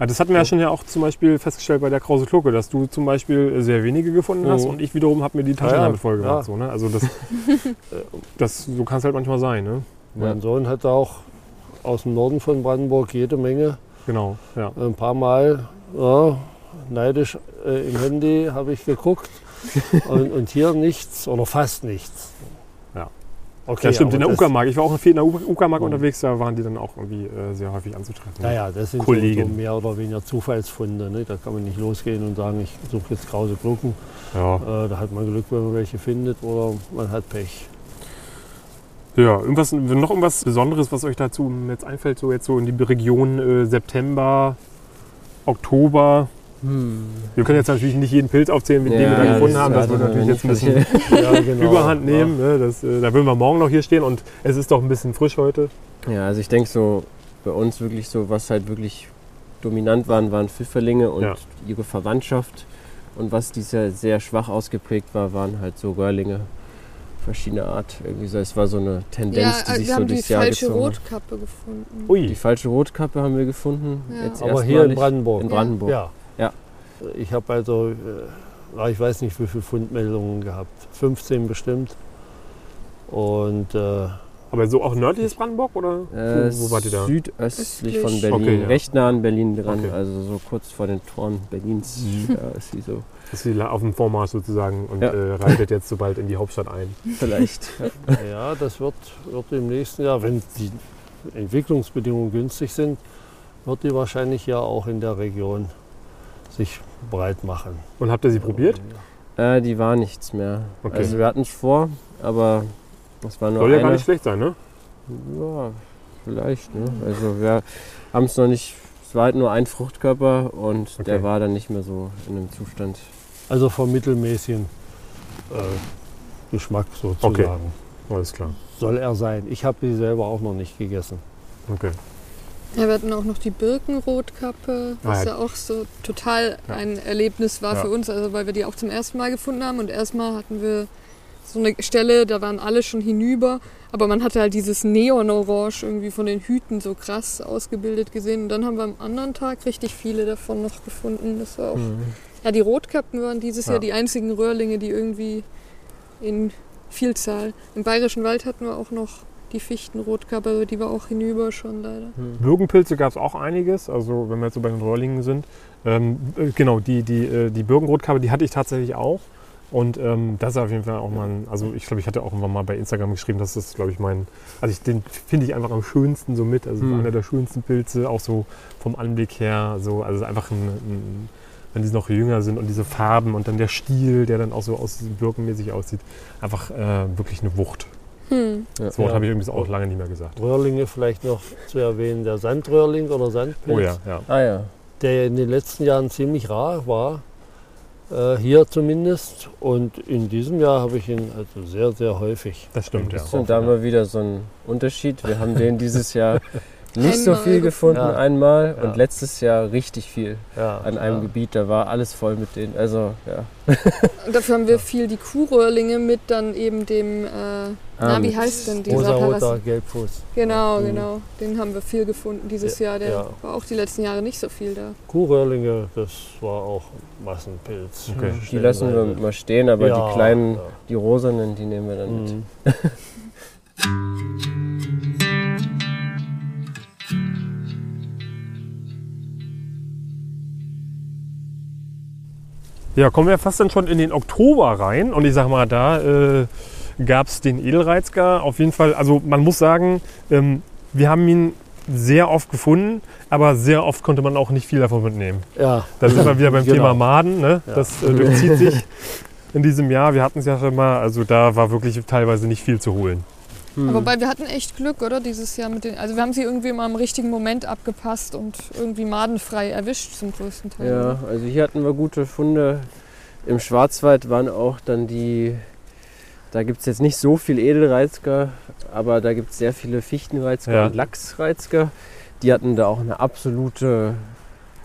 Ja, das hatten wir ja schon ja auch zum Beispiel festgestellt bei der Krause Glucke, dass du zum Beispiel sehr wenige gefunden hast Mhm. und ich wiederum habe mir die Taschen Ja, damit voll gemacht. Ja. So, ne? Also das, das, so kann es halt manchmal sein. Ne? Mein Sohn hatte auch aus dem Norden von Brandenburg jede Menge Genau, ja. Ein paar Mal neidisch äh, im Handy habe ich geguckt und, und hier nichts oder fast nichts. Okay, ja, stimmt, in der Uckermark. Ich war auch in der Uckermark Mhm. unterwegs, da waren die dann auch irgendwie äh, sehr häufig anzutreffen. Naja, das sind so, Kollegen. so mehr oder weniger Zufallsfunde. Ne? Da kann man nicht losgehen und sagen, ich suche jetzt krause Glucken. Ja. Äh, da hat man Glück, wenn man welche findet oder man hat Pech. ja, irgendwas, noch irgendwas Besonderes, was euch dazu jetzt einfällt, so jetzt so in die Region äh, September, Oktober. Hm. Wir können jetzt natürlich nicht jeden Pilz aufzählen, den wir da das gefunden ist haben. Das wenn natürlich jetzt ein bisschen Ja, genau. Überhand nehmen. Ne? Das, äh, da würden wir morgen noch hier stehen und es ist doch ein bisschen frisch heute. Ja, also ich denke so, bei uns wirklich so, was halt wirklich dominant waren, waren Pfifferlinge und Ja. ihre Verwandtschaft. Und was dieses Jahr sehr schwach ausgeprägt war, waren halt so Röhrlinge verschiedener Art. Irgendwie so, es war so eine Tendenz, die äh, sich wir so haben die durchs Jahr falsche gezogen hat. Rotkappe gefunden. Die Ui, falsche Rotkappe haben wir gefunden. Ja. Jetzt Aber hier in. Brandenburg. In Brandenburg. Ja. Ich habe also, äh, ich weiß nicht, wie viele Fundmeldungen gehabt. 15 bestimmt. Und äh, aber so auch nördliches Brandenburg oder Äh, wo, wo wart ihr da? Südöstlich Östlich. von Berlin, Okay, ja. recht nah an Berlin dran, Okay. also so kurz vor den Toren Berlins. Mhm. Ist sie so. Ist sie auf dem Vormarsch sozusagen und Ja. äh, reitet jetzt so bald in die Hauptstadt ein. Vielleicht. Ja. ja, das wird, wird im nächsten Jahr, wenn die Entwicklungsbedingungen günstig sind, wird die wahrscheinlich ja auch in der Region sich breit machen. Und habt ihr sie probiert? Äh, die war nichts mehr. Okay. Also wir hatten es vor, aber das war nur Soll ja eine. gar nicht schlecht sein, ne? Ja, vielleicht. Ne? Also wir haben es noch nicht Es war halt nur ein Fruchtkörper und Okay. der war dann nicht mehr so in einem Zustand. Also vom mittelmäßigen äh, Geschmack sozusagen. Alles klar. Soll er sein. Ich habe die selber auch noch nicht gegessen. Okay. Ja, wir hatten auch noch die Birkenrotkappe, was Ah, ja. ja. auch so total Ja. ein Erlebnis war Ja. für uns, also weil wir die auch zum ersten Mal gefunden haben und erstmal hatten wir so eine Stelle, da waren alle schon hinüber, aber man hatte halt dieses Neonorange irgendwie von den Hüten so krass ausgebildet gesehen und dann haben wir am anderen Tag richtig viele davon noch gefunden. Das war auch ja, die Rotkappen waren dieses Ja. Jahr die einzigen Röhrlinge, die irgendwie in Vielzahl. Im Bayerischen Wald hatten wir auch noch die Fichtenrotkappe, die war auch hinüber schon leider. Birkenpilze gab es auch einiges, also wenn wir jetzt so bei den Röhrlingen sind. Ähm, äh, genau, die, die, äh, die Birkenrotkappe, die hatte ich tatsächlich auch. Und ähm, das ist auf jeden Fall auch mal, ein, also ich glaube, ich hatte auch irgendwann mal bei Instagram geschrieben, das ist, glaube ich, mein, also ich, den finde ich einfach am schönsten so mit. Also Hm. einer der schönsten Pilze, auch so vom Anblick her, so, also einfach ein, ein wenn die noch jünger sind und diese Farben und dann der Stiel, der dann auch so aus birkenmäßig aussieht, einfach äh, wirklich eine Wucht. Hm. Das Wort Ja. habe ich irgendwie auch lange nicht mehr gesagt. Röhrlinge vielleicht noch zu erwähnen. Der Sandröhrling oder Sandpilz, Oh ja, ja. Ah ja. der in den letzten Jahren ziemlich rar war. Äh, hier zumindest. Und in diesem Jahr habe ich ihn also sehr, sehr häufig. Das stimmt, ja. Und da haben wir wieder so einen Unterschied. Wir haben den dieses Jahr nicht so Einmal viel gefunden, Ja. einmal. Ja. Und letztes Jahr richtig viel Ja, an einem ja. Gebiet. Da war alles voll mit denen. Also, ja. Dafür haben wir viel die Kuhröhrlinge mit dann eben dem, äh, na, wie heißt denn dieser Rosa-roter Parasit? Gelbfuß. Genau, Mhm. genau. Den haben wir viel gefunden dieses Ja, Jahr. Der ja. war auch die letzten Jahre nicht so viel da. Kuhröhrlinge, das war auch Massenpilz. Okay. Die lassen wir mal stehen, aber Ja, die kleinen, ja. die rosanen, die nehmen wir dann mit. Ja, kommen wir fast dann schon in den Oktober rein. Und ich sag mal, da äh, gab es den Edelreizger. Auf jeden Fall, also man muss sagen, ähm, wir haben ihn sehr oft gefunden, aber sehr oft konnte man auch nicht viel davon mitnehmen. Ja, Da sind wir wieder beim Genau. Thema Maden. Ne? Ja. Das äh, durchzieht sich in diesem Jahr. Wir hatten es ja schon mal, also da war wirklich teilweise nicht viel zu holen. Hm. Aber wobei wir hatten echt Glück, oder? Dieses Jahr mit den. Also wir haben sie irgendwie immer im richtigen Moment abgepasst und irgendwie madenfrei erwischt zum größten Teil. Ja, also hier hatten wir gute Funde. Im Schwarzwald waren auch dann die, da gibt es jetzt nicht so viel Edelreizger, aber da gibt es sehr viele Fichtenreizger Ja. und Lachsreizger. Die hatten da auch eine absolute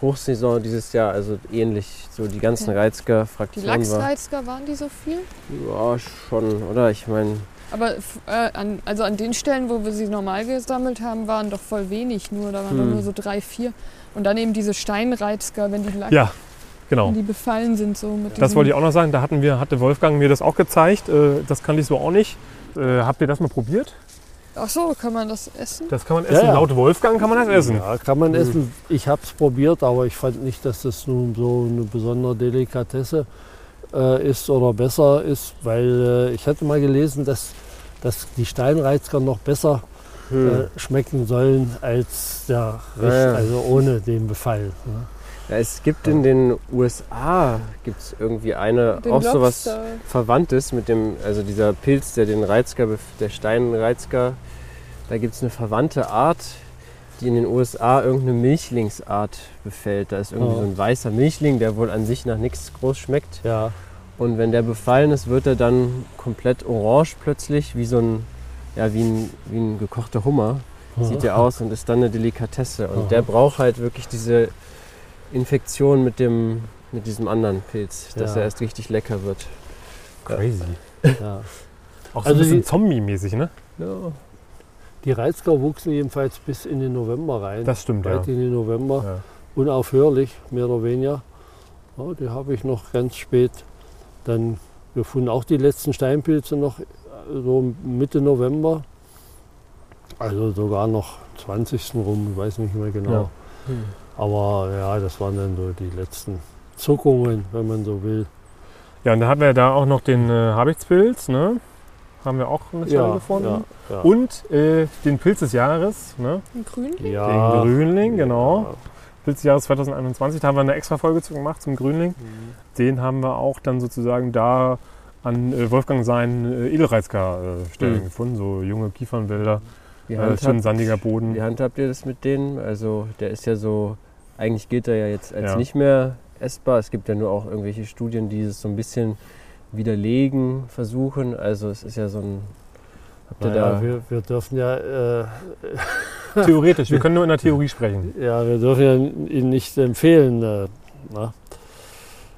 Hochsaison dieses Jahr, also ähnlich, so die ganzen Okay. reizger Die Fraktionen war. Lachsreizger waren die so viel? Ja, schon, oder? Ich meine, Aber äh, an, also an den Stellen, wo wir sie normal gesammelt haben, waren doch voll wenig nur. Da waren Hm. nur so drei, vier. Und dann eben diese Steinreizger, wenn die, Lach Ja, genau. wenn die befallen sind. So mit Das wollte ich auch noch sagen. Da hatten wir, hatte Wolfgang mir das auch gezeigt. Äh, Das kannte ich so auch nicht. Äh, Habt ihr das mal probiert? Ach so, kann man das essen? Das kann man Ja, essen. ja. Laut Wolfgang kann man das essen. Ja, kann man Mhm. essen. Ich habe es probiert, aber ich fand nicht, dass das nun so eine besondere Delikatesse äh, ist oder besser ist, weil äh, ich hatte mal gelesen, dass, dass die Steinreizker noch besser hm. äh, schmecken sollen als der Ja, Rest, ja. also ohne den Befall. Ne? ja, es gibt in den USA gibt's irgendwie eine, Den auch sowas Lobster. Verwandtes mit dem, also dieser Pilz, der den Reizker, der Steinreizker, da gibt es eine verwandte Art, die in den USA irgendeine Milchlingsart befällt. Da ist irgendwie Oh. so ein weißer Milchling, der wohl an sich nach nichts groß schmeckt. Ja, Und wenn der befallen ist, wird er dann komplett orange plötzlich, wie so ein, ja, wie ein, wie ein gekochter Hummer. Sieht der aus und ist dann eine Delikatesse. Und Aha. der braucht halt wirklich diese Infektion mit, dem, mit diesem anderen Pilz, dass Ja. er erst richtig lecker wird. Crazy. ja. Auch so Also ein bisschen die- Zombie-mäßig, ne? Ja. Die Reizker wuchsen jedenfalls bis in den November rein. Das stimmt, ja. Weit in den November. ja. unaufhörlich, mehr oder weniger. Ja, die habe ich noch ganz spät dann gefunden. Auch die letzten Steinpilze noch so Mitte November. Also sogar noch 20. rum, ich weiß nicht mehr genau. Ja. Hm. Aber ja, das waren dann so die letzten Zuckungen, wenn man so will. Ja, und dann hatten wir da auch noch den äh, Habichtspilz, ne? Haben wir auch eine Stelle gefunden. ja, ja. Und äh, den Pilz des Jahres, ne? Ein Grün? ja, Den Grünling, genau. Pilz des Jahres 2021, da haben wir eine extra Folge zu gemacht zum Grünling. Den haben wir auch dann sozusagen da an äh, Wolfgang seinen äh, Edelreizker-Stellen Mhm. gefunden, so junge Kiefernwälder, Wie, äh, schön handhabt, sandiger Boden. wie handhabt ihr das mit denen? Also der ist ja so eigentlich gilt er ja jetzt als Ja. nicht mehr essbar. Es gibt ja nur auch irgendwelche Studien, die es so ein bisschen widerlegen versuchen. Also es ist ja so ein. Habt ihr Naja, da. wir, wir dürfen ja, äh, Theoretisch, wir können nur in der Theorie sprechen. ja, wir dürfen ja ihn nicht empfehlen. Äh?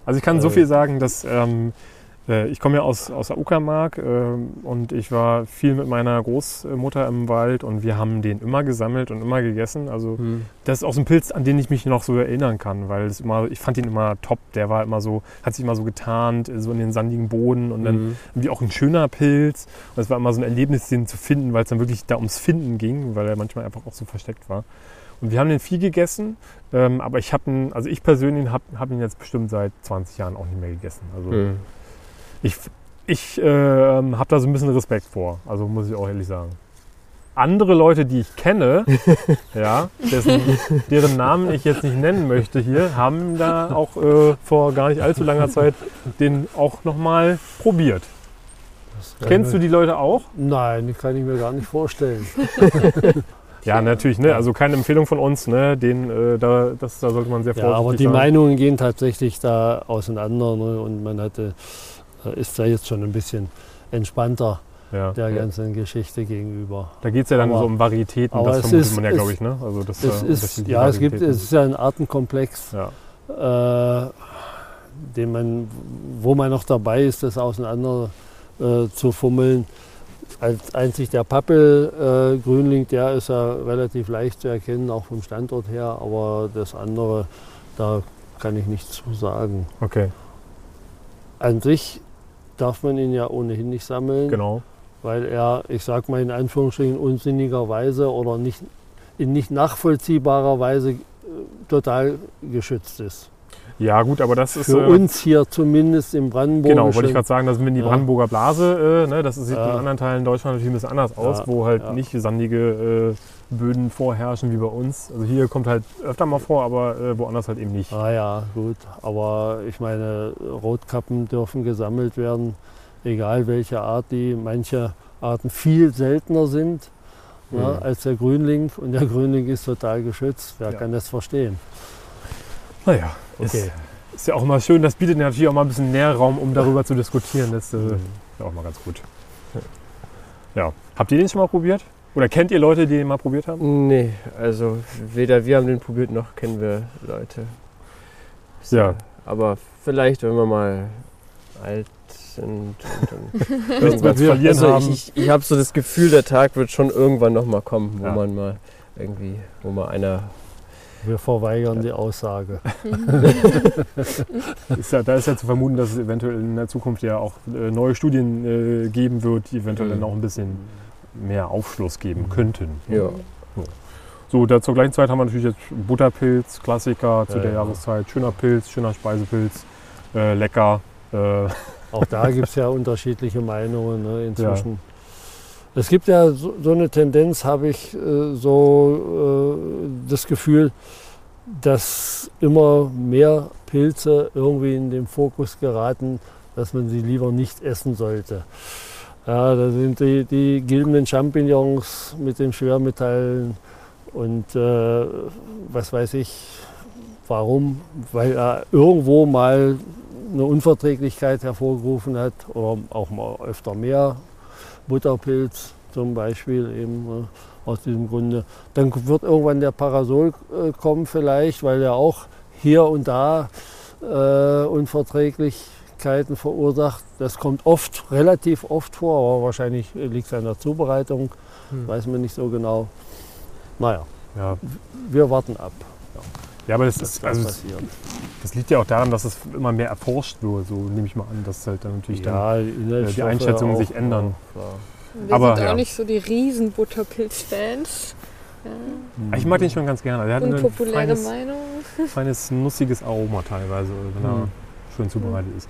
Also ich kann so Äh. viel sagen, dass ähm, äh, ich komme ja aus, aus der Uckermark ähm, und ich war viel mit meiner Großmutter im Wald und wir haben den immer gesammelt und immer gegessen. Also Hm. das ist auch so ein Pilz, an den ich mich noch so erinnern kann, weil es immer, ich fand ihn immer top. Der war immer so, hat sich immer so getarnt, so in den sandigen Boden und dann Mhm. irgendwie auch ein schöner Pilz. Und es war immer so ein Erlebnis, den zu finden, weil es dann wirklich da ums Finden ging, weil er manchmal einfach auch so versteckt war. Und wir haben den viel gegessen, ähm, aber ich habe ihn, also ich persönlich habe hab ihn jetzt bestimmt seit 20 Jahren auch nicht mehr gegessen. Also Hm. Ich, ich ähm, habe da so ein bisschen Respekt vor, also muss ich auch ehrlich sagen. Andere Leute, die ich kenne, ja, dessen, deren Namen ich jetzt nicht nennen möchte hier, haben da auch äh, vor gar nicht allzu langer Zeit den auch nochmal probiert. Kennst du die Leute auch? Nein, die kann ich mir gar nicht vorstellen. Ja, natürlich, ne? Also keine Empfehlung von uns, ne? Den, äh, da, das, da sollte man sehr Ja, vorsichtig aber die sein. Meinungen gehen tatsächlich da auseinander ne? und man hatte, äh, ist da jetzt schon ein bisschen entspannter Ja. der Ja. ganzen Geschichte gegenüber. Da geht es ja dann Aber- so um Varietäten, das vermutet ist- man ja, glaube ich, ne? Also das, Es äh, ist, ja, es gibt, es ist ja ein Artenkomplex, ja. äh, den man, wo man noch dabei ist, das auseinander äh, zu fummeln. Als einzig der Pappel äh, der ist ja relativ leicht zu erkennen, auch vom Standort her, aber das andere, da kann ich nichts zu sagen. Okay, An sich darf man ihn ja ohnehin nicht sammeln, genau. weil er, ich sag mal in Anführungsstrichen, unsinnigerweise oder nicht, in nicht nachvollziehbarer Weise äh, total geschützt ist. Ja, gut, aber das ist. Für äh, uns hier zumindest im Brandenburgischen. Genau, wollte ich gerade sagen, das sind die Ja. Brandenburger Blase, äh, ne, das sieht Ja. in anderen Teilen Deutschland natürlich ein bisschen anders aus, Ja, wo halt nicht sandige äh, Böden vorherrschen wie bei uns. Also hier kommt halt öfter mal vor, aber äh, woanders halt eben nicht. Ah ja, gut. Aber ich meine, Rotkappen dürfen gesammelt werden, egal welche Art die. Manche Arten viel seltener sind ja, Mhm. als der Grünling. Und der Grünling ist total geschützt. Wer kann das verstehen? Naja, Okay. ist, ist ja auch mal schön, das bietet natürlich auch mal ein bisschen Nährraum, um darüber zu diskutieren. Das ist äh, Mhm. ja auch mal ganz gut. Ja. Habt ihr den schon mal probiert? Oder kennt ihr Leute, die den mal probiert haben? Nee, also weder wir haben den probiert noch kennen wir Leute. Ja. Aber vielleicht, wenn wir mal alt sind und dann Irgendwas verlieren also haben. Ich, ich, ich habe so das Gefühl, der Tag wird schon irgendwann noch mal kommen, wo Ja. man mal irgendwie, wo mal einer. Wir verweigern die Aussage. Ist ja, da ist ja zu vermuten, dass es eventuell in der Zukunft ja auch äh, neue Studien äh, geben wird, die eventuell dann auch ein bisschen mehr Aufschluss geben könnten. Ja. So, da zur gleichen Zeit haben wir natürlich jetzt Butterpilz, Klassiker zu Ja, der ja. Jahreszeit. Schöner Pilz, schöner Speisepilz, äh, lecker. Äh, Auch da gibt es ja unterschiedliche Meinungen ne, inzwischen. Es gibt ja so, so eine Tendenz, habe ich äh, so äh, das Gefühl, dass immer mehr Pilze irgendwie in den Fokus geraten, dass man sie lieber nicht essen sollte. Ja, da sind die, die gilbenden Champignons mit den Schwermetallen und äh, was weiß ich, warum, weil er irgendwo mal eine Unverträglichkeit hervorgerufen hat oder auch mal öfter mehr. Butterpilz zum Beispiel eben äh, aus diesem Grunde. Dann wird irgendwann der Parasol äh, kommen vielleicht, weil er auch hier und da äh, Unverträglichkeiten verursacht. Das kommt oft, relativ oft vor, aber wahrscheinlich liegt es an der Zubereitung, Hm. weiß man nicht so genau. Naja, ja. wir warten ab, ja, aber das, was ist, also, passiert. das liegt ja auch daran, dass es immer mehr erforscht wird. So nehme ich mal an, dass halt dann natürlich dann. Ja, die, Einschätzungen auch, sich ändern. Ja. Wir Aber, sind auch ja. nicht so die riesen Butterpilz-Fans. Ja. Ich mag den schon ganz gerne. Der hat ein Unpopuläre feines, Meinung. feines, nussiges Aroma teilweise, wenn er Mhm. schön zubereitet ist.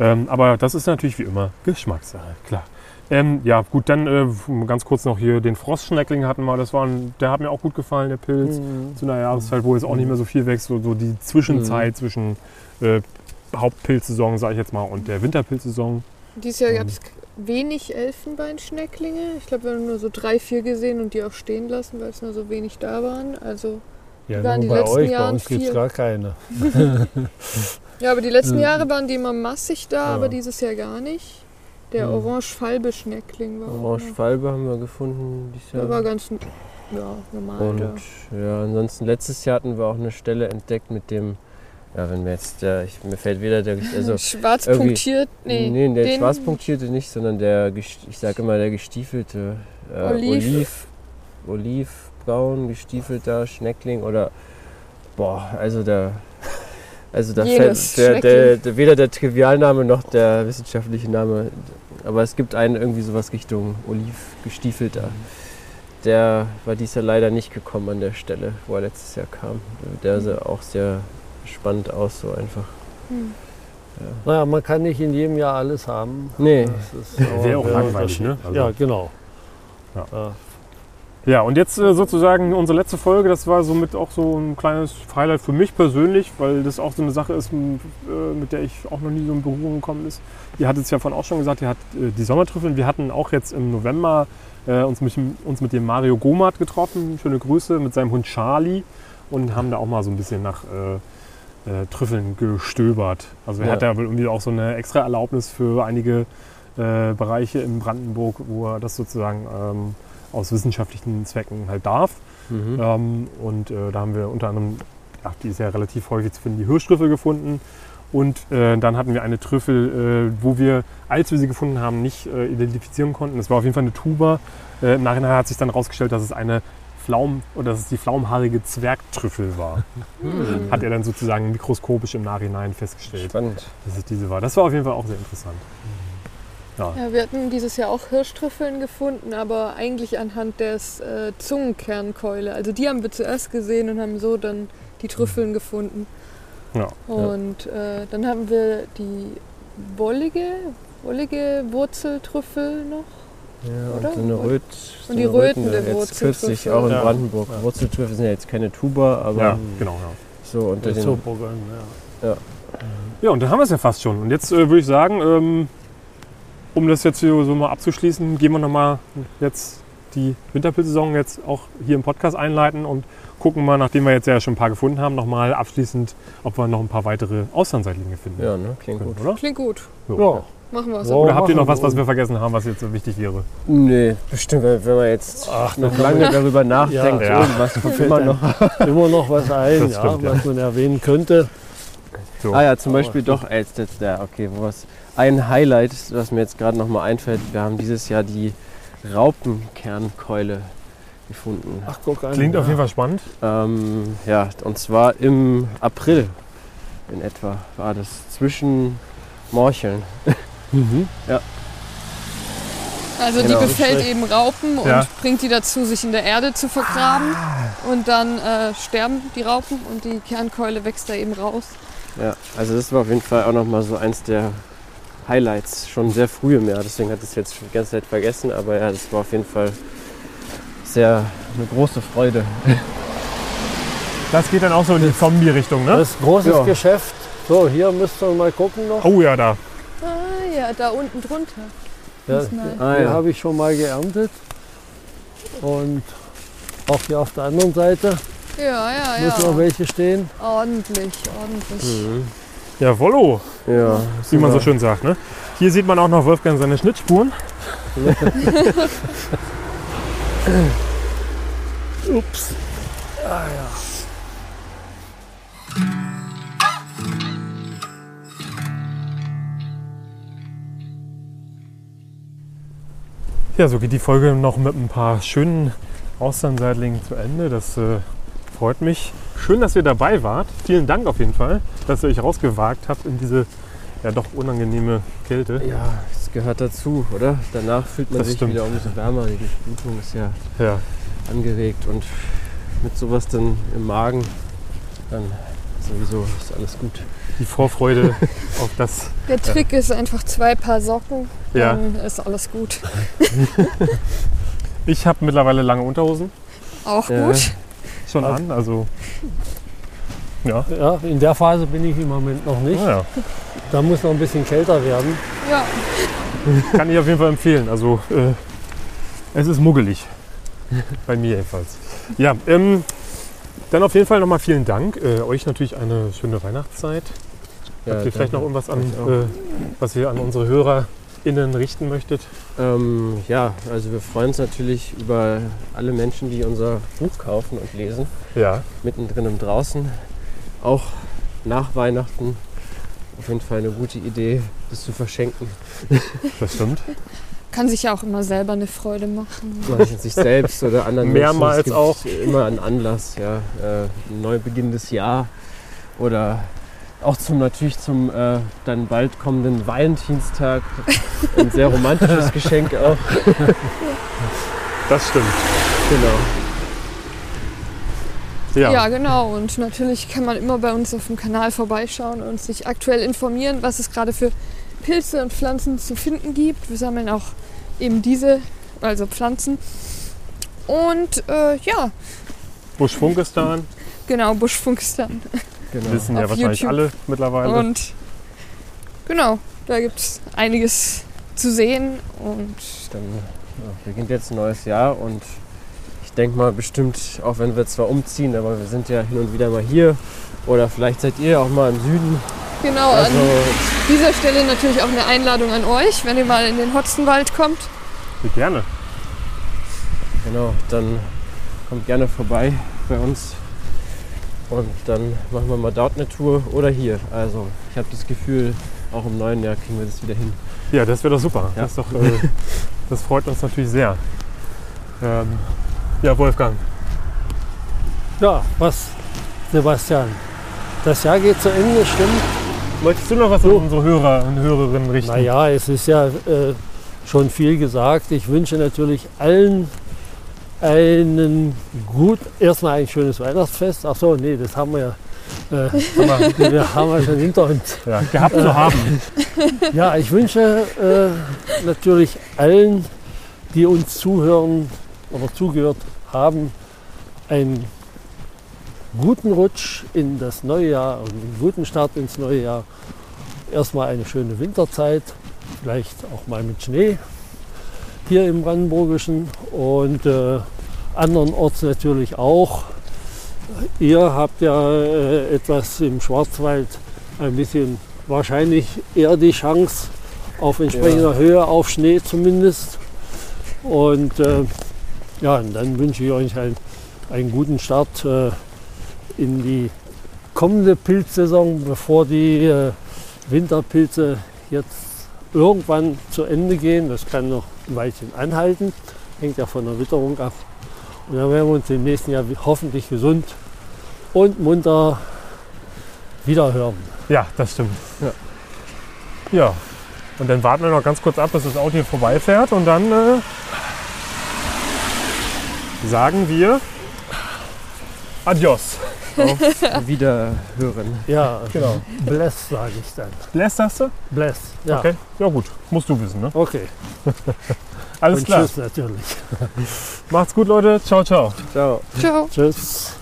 Ähm, aber das ist natürlich wie immer Geschmackssache, klar. Ähm, ja, gut, dann äh, ganz kurz noch hier den Frostschneckling hatten wir. Das war ein, der hat mir auch gut gefallen, der Pilz. Mhm. Zu einer Jahreszeit, wo jetzt auch nicht mehr so viel wächst, so, so die Zwischenzeit zwischen äh, Hauptpilzsaison, sage ich jetzt mal, und der Winterpilzsaison. Dieses Jahr Mhm. gab es wenig Elfenbeinschnecklinge. Ich glaube, wir haben nur so drei, vier gesehen und die auch stehen lassen, weil es nur so wenig da waren. Also Ja, waren nur die bei letzten euch, bei Jahren uns gibt es gar keine. Ja, aber die letzten Ja. Jahre waren die immer massig da, Ja. aber dieses Jahr gar nicht. Der Hm. Orange-Falbe-Schneckling war auch Orange noch. Falbe haben wir gefunden dieses Der Jahr. war ganz ja, normal. Und der. ja, ansonsten letztes Jahr hatten wir auch eine Stelle entdeckt mit dem, ja, wenn mir jetzt der, ich, mir fällt wieder der, also Schwarz punktiert, nee. nee, der schwarz punktierte nicht, sondern der, ich sage immer der gestiefelte äh, Oliv. Oliv, olivbraun gestiefelter Schneckling oder boah, also der also da Jedes fällt der, der, der, weder der Trivialname noch der wissenschaftliche Name, aber es gibt einen irgendwie sowas Richtung Oliv gestiefelter. Der war dies Jahr leider nicht gekommen an der Stelle, wo er letztes Jahr kam. Der sah auch sehr spannend aus, so einfach. Hm. Naja, man kann nicht in jedem Jahr alles haben. Nee, Das ist Wäre auch langweilig, ne? Also- ja, genau. Ja. Ja. Und jetzt äh, sozusagen unsere letzte Folge, das war somit auch so ein kleines Highlight für mich persönlich, weil das auch so eine Sache ist, äh, mit der ich auch noch nie so in Berührung gekommen ist. Ihr hattet es ja vorhin auch schon gesagt, ihr hattet äh, die Sommertrüffeln. Wir hatten auch jetzt im November uns, mit, dem- uns mit dem Mario Gomat getroffen, schöne Grüße, mit seinem Hund Charlie und haben da auch mal so ein bisschen nach äh, äh, Trüffeln gestöbert. Also er Ja. hat da wohl irgendwie auch so eine extra Erlaubnis für einige äh, Bereiche in Brandenburg, wo er das sozusagen ähm, aus wissenschaftlichen Zwecken halt darf. mhm. Ähm, und äh, da haben wir unter anderem, ja, die ist ja relativ häufig zu finden, die Hirschtrüffel gefunden. Und äh, dann hatten wir eine Trüffel, äh, wo wir, als wir sie gefunden haben, nicht äh, identifizieren konnten. Das war auf jeden Fall eine Tuba. Äh, Im Nachhinein hat sich dann herausgestellt, dass es eine Pflaum oder dass es die pflaumhaarige Zwergtrüffel war. Hm. Hat er dann sozusagen mikroskopisch im Nachhinein festgestellt, Spannend. dass es diese war. Das war auf jeden Fall auch sehr interessant. Ja. Ja, wir hatten dieses Jahr auch Hirschtrüffeln gefunden, aber eigentlich anhand des äh, Zungenkernkeule. Also die haben wir zuerst gesehen und haben so dann die Trüffeln gefunden. Ja. Und äh, dann haben wir die wollige, wollige Wurzeltrüffel noch. Ja, Oder? und so eine Und- Röt, so und die eine rötende Jetzt Wurzeltrüffel. kürzlich auch in Ja. Brandenburg. Ja. Wurzeltrüffel sind ja jetzt keine Tuba, aber ja, genau. Ja. so unter Das den. Programm, ja. Ja, und dann haben wir es ja fast schon. Und jetzt äh, würde ich sagen, ähm, um das jetzt hier so mal abzuschließen, gehen wir nochmal jetzt die Winterpilzsaison jetzt auch hier im Podcast einleiten und gucken mal, nachdem wir jetzt ja schon ein paar gefunden haben, nochmal abschließend, ob wir noch ein paar weitere Auslandseitlinge finden. Ja, ne? Klingt können, gut. oder? Klingt gut. Ja. Machen wir es. Wow. Oder habt ihr noch was, was wir. vergessen haben, was jetzt so wichtig wäre? Nee, bestimmt, wenn man jetzt Ach, noch da lange darüber nachdenkt, Ja. irgendwas Fällt immer noch. immer noch was ein, ja, stimmt, ja. was man erwähnen könnte. So. Ah ja, zum Aber Beispiel doch, äh, jetzt, jetzt, ja, okay, wo was. Ein Highlight, was mir jetzt gerade nochmal einfällt, wir haben dieses Jahr die Raupenkernkeule gefunden. Ach, guck an. Klingt ja. auf jeden Fall spannend. Ähm, ja, und zwar im April in etwa war das zwischen Morcheln. Mhm. Also Genau. die befällt eben Raupen und Ja. bringt die dazu, sich in der Erde zu vergraben. Und dann äh, sterben die Raupen und die Kernkeule wächst da eben raus. Ja, also das war auf jeden Fall auch nochmal so eins der Highlights, schon sehr früh im Jahr, deswegen hat es jetzt schon die ganze Zeit vergessen, aber ja, das war auf jeden Fall sehr eine große Freude. Das geht dann auch so in die Zombie-Richtung, ne? Das ist ein großes Ja. Geschäft. So, hier müsst ihr mal gucken noch. Oh ja, da. Ah ja, da unten drunter. Ja, Ah, ja. habe ich schon mal geerntet. Und auch hier auf der anderen Seite Ja, ja, müssen noch ja. welche stehen. Ordentlich, ordentlich. Mhm. Jawollo, Ja, wie man so schön sagt, ne? Hier sieht man auch noch Wolfgang seine Schnittspuren. Ups. Ah ja. Ja, so geht die Folge noch mit ein paar schönen Auslandsseitlingen zu Ende. Das äh, freut mich. Schön, dass ihr dabei wart. Vielen Dank auf jeden Fall, dass ihr euch rausgewagt habt in diese ja doch unangenehme Kälte. Ja, es gehört dazu, oder? Danach fühlt man Das sich stimmt. wieder umso wärmer, die Durchblutung ist ja Ja. angeregt und mit sowas dann im Magen, dann sowieso ist alles gut. Die Vorfreude auf das. Der Trick ist einfach zwei Paar Socken, Ja. dann ist alles gut. Ich habe mittlerweile lange Unterhosen Auch Ja. gut. schon an, also ja. ja, in der Phase bin ich im Moment noch nicht. Ah, ja. Da muss noch ein bisschen kälter werden. Ja, Kann ich auf jeden Fall empfehlen. Also äh, es ist muggelig. Bei mir jedenfalls. Ja, ähm, Dann auf jeden Fall nochmal vielen Dank. Äh, euch natürlich eine schöne Weihnachtszeit. Ja, Habt ihr vielleicht noch irgendwas an, äh, was ihr an unsere HörerInnen richten möchtet? Ähm, ja, also wir freuen uns natürlich über alle Menschen, die unser Buch kaufen und lesen. Ja. Mittendrin und draußen. Auch nach Weihnachten. Auf jeden Fall eine gute Idee, das zu verschenken. Das stimmt. Kann sich ja auch immer selber eine Freude machen. Manchen sich selbst oder anderen Mehrmals Menschen. Auch. Immer einen Anlass, ja. Äh, ein neu beginnendes Jahr oder auch zum natürlich zum äh, dann bald kommenden Valentinstag. Ein sehr romantisches Geschenk auch. Das stimmt. Genau. Ja. Ja. genau. Und natürlich kann man immer bei uns auf dem Kanal vorbeischauen und sich aktuell informieren, was es gerade für Pilze und Pflanzen zu finden gibt. Wir sammeln auch eben diese, also Pflanzen. Und äh, ja, Buschfunkistan genau, Buschfunkistan. Genau. wissen ja wahrscheinlich YouTube. alle mittlerweile. Und genau, da gibt es einiges zu sehen. Und Dann ja, beginnt jetzt ein neues Jahr und ich denke mal bestimmt, auch wenn wir zwar umziehen, aber wir sind ja hin und wieder mal hier oder vielleicht seid ihr auch mal im Süden. genau, Also an dieser Stelle natürlich auch eine Einladung an euch, wenn ihr mal in den Hotzenwald kommt. Gerne. genau, dann kommt gerne vorbei bei uns und dann machen wir mal dort eine Tour oder hier. Also ich habe das Gefühl, auch im neuen Jahr kriegen wir das wieder hin. Ja, das wäre doch super. Ja. Das, ist doch, äh, das freut uns natürlich sehr. Ähm, ja, Wolfgang. Ja, was, Sebastian? Das Jahr geht zu Ende, stimmt? Möchtest du noch was an unsere Hörer und Hörerinnen richten? Naja, es ist ja äh, schon viel gesagt. Ich wünsche natürlich allen einen gut, erstmal ein schönes Weihnachtsfest. Ach so, nee, das haben wir ja. Äh, haben wir, wir haben wir schon hinter uns. Ja, gehabt zu haben. Ja, ich wünsche äh, natürlich allen, die uns zuhören oder zugehört haben, einen guten Rutsch in das neue Jahr und einen guten Start ins neue Jahr. Erstmal eine schöne Winterzeit, vielleicht auch mal mit Schnee hier im Brandenburgischen und äh, andernorts natürlich auch. Ihr habt ja äh, etwas im Schwarzwald ein bisschen wahrscheinlich eher die Chance auf entsprechender Höhe, auf Schnee zumindest. Und äh, ja, und dann wünsche ich euch einen, einen guten Start äh, in die kommende Pilzsaison, bevor die äh, Winterpilze jetzt irgendwann zu Ende gehen. Das kann noch ein Weilchen anhalten, hängt ja von der Witterung ab. Und dann werden wir uns im nächsten Jahr hoffentlich gesund und munter wiederhören. Ja, das stimmt. Ja. ja. Und dann warten wir noch ganz kurz ab, bis das Auto hier vorbeifährt und dann äh, sagen wir Adios. Auf Wiederhören. Ja, genau. Bless sage ich dann. Bless sagst du? Bless, ja. Okay, ja gut. Musst du wissen, ne? Okay. Alles Und klar. Tschüss natürlich. Macht's gut, Leute. Ciao, ciao. Ciao. Ciao. Tschüss.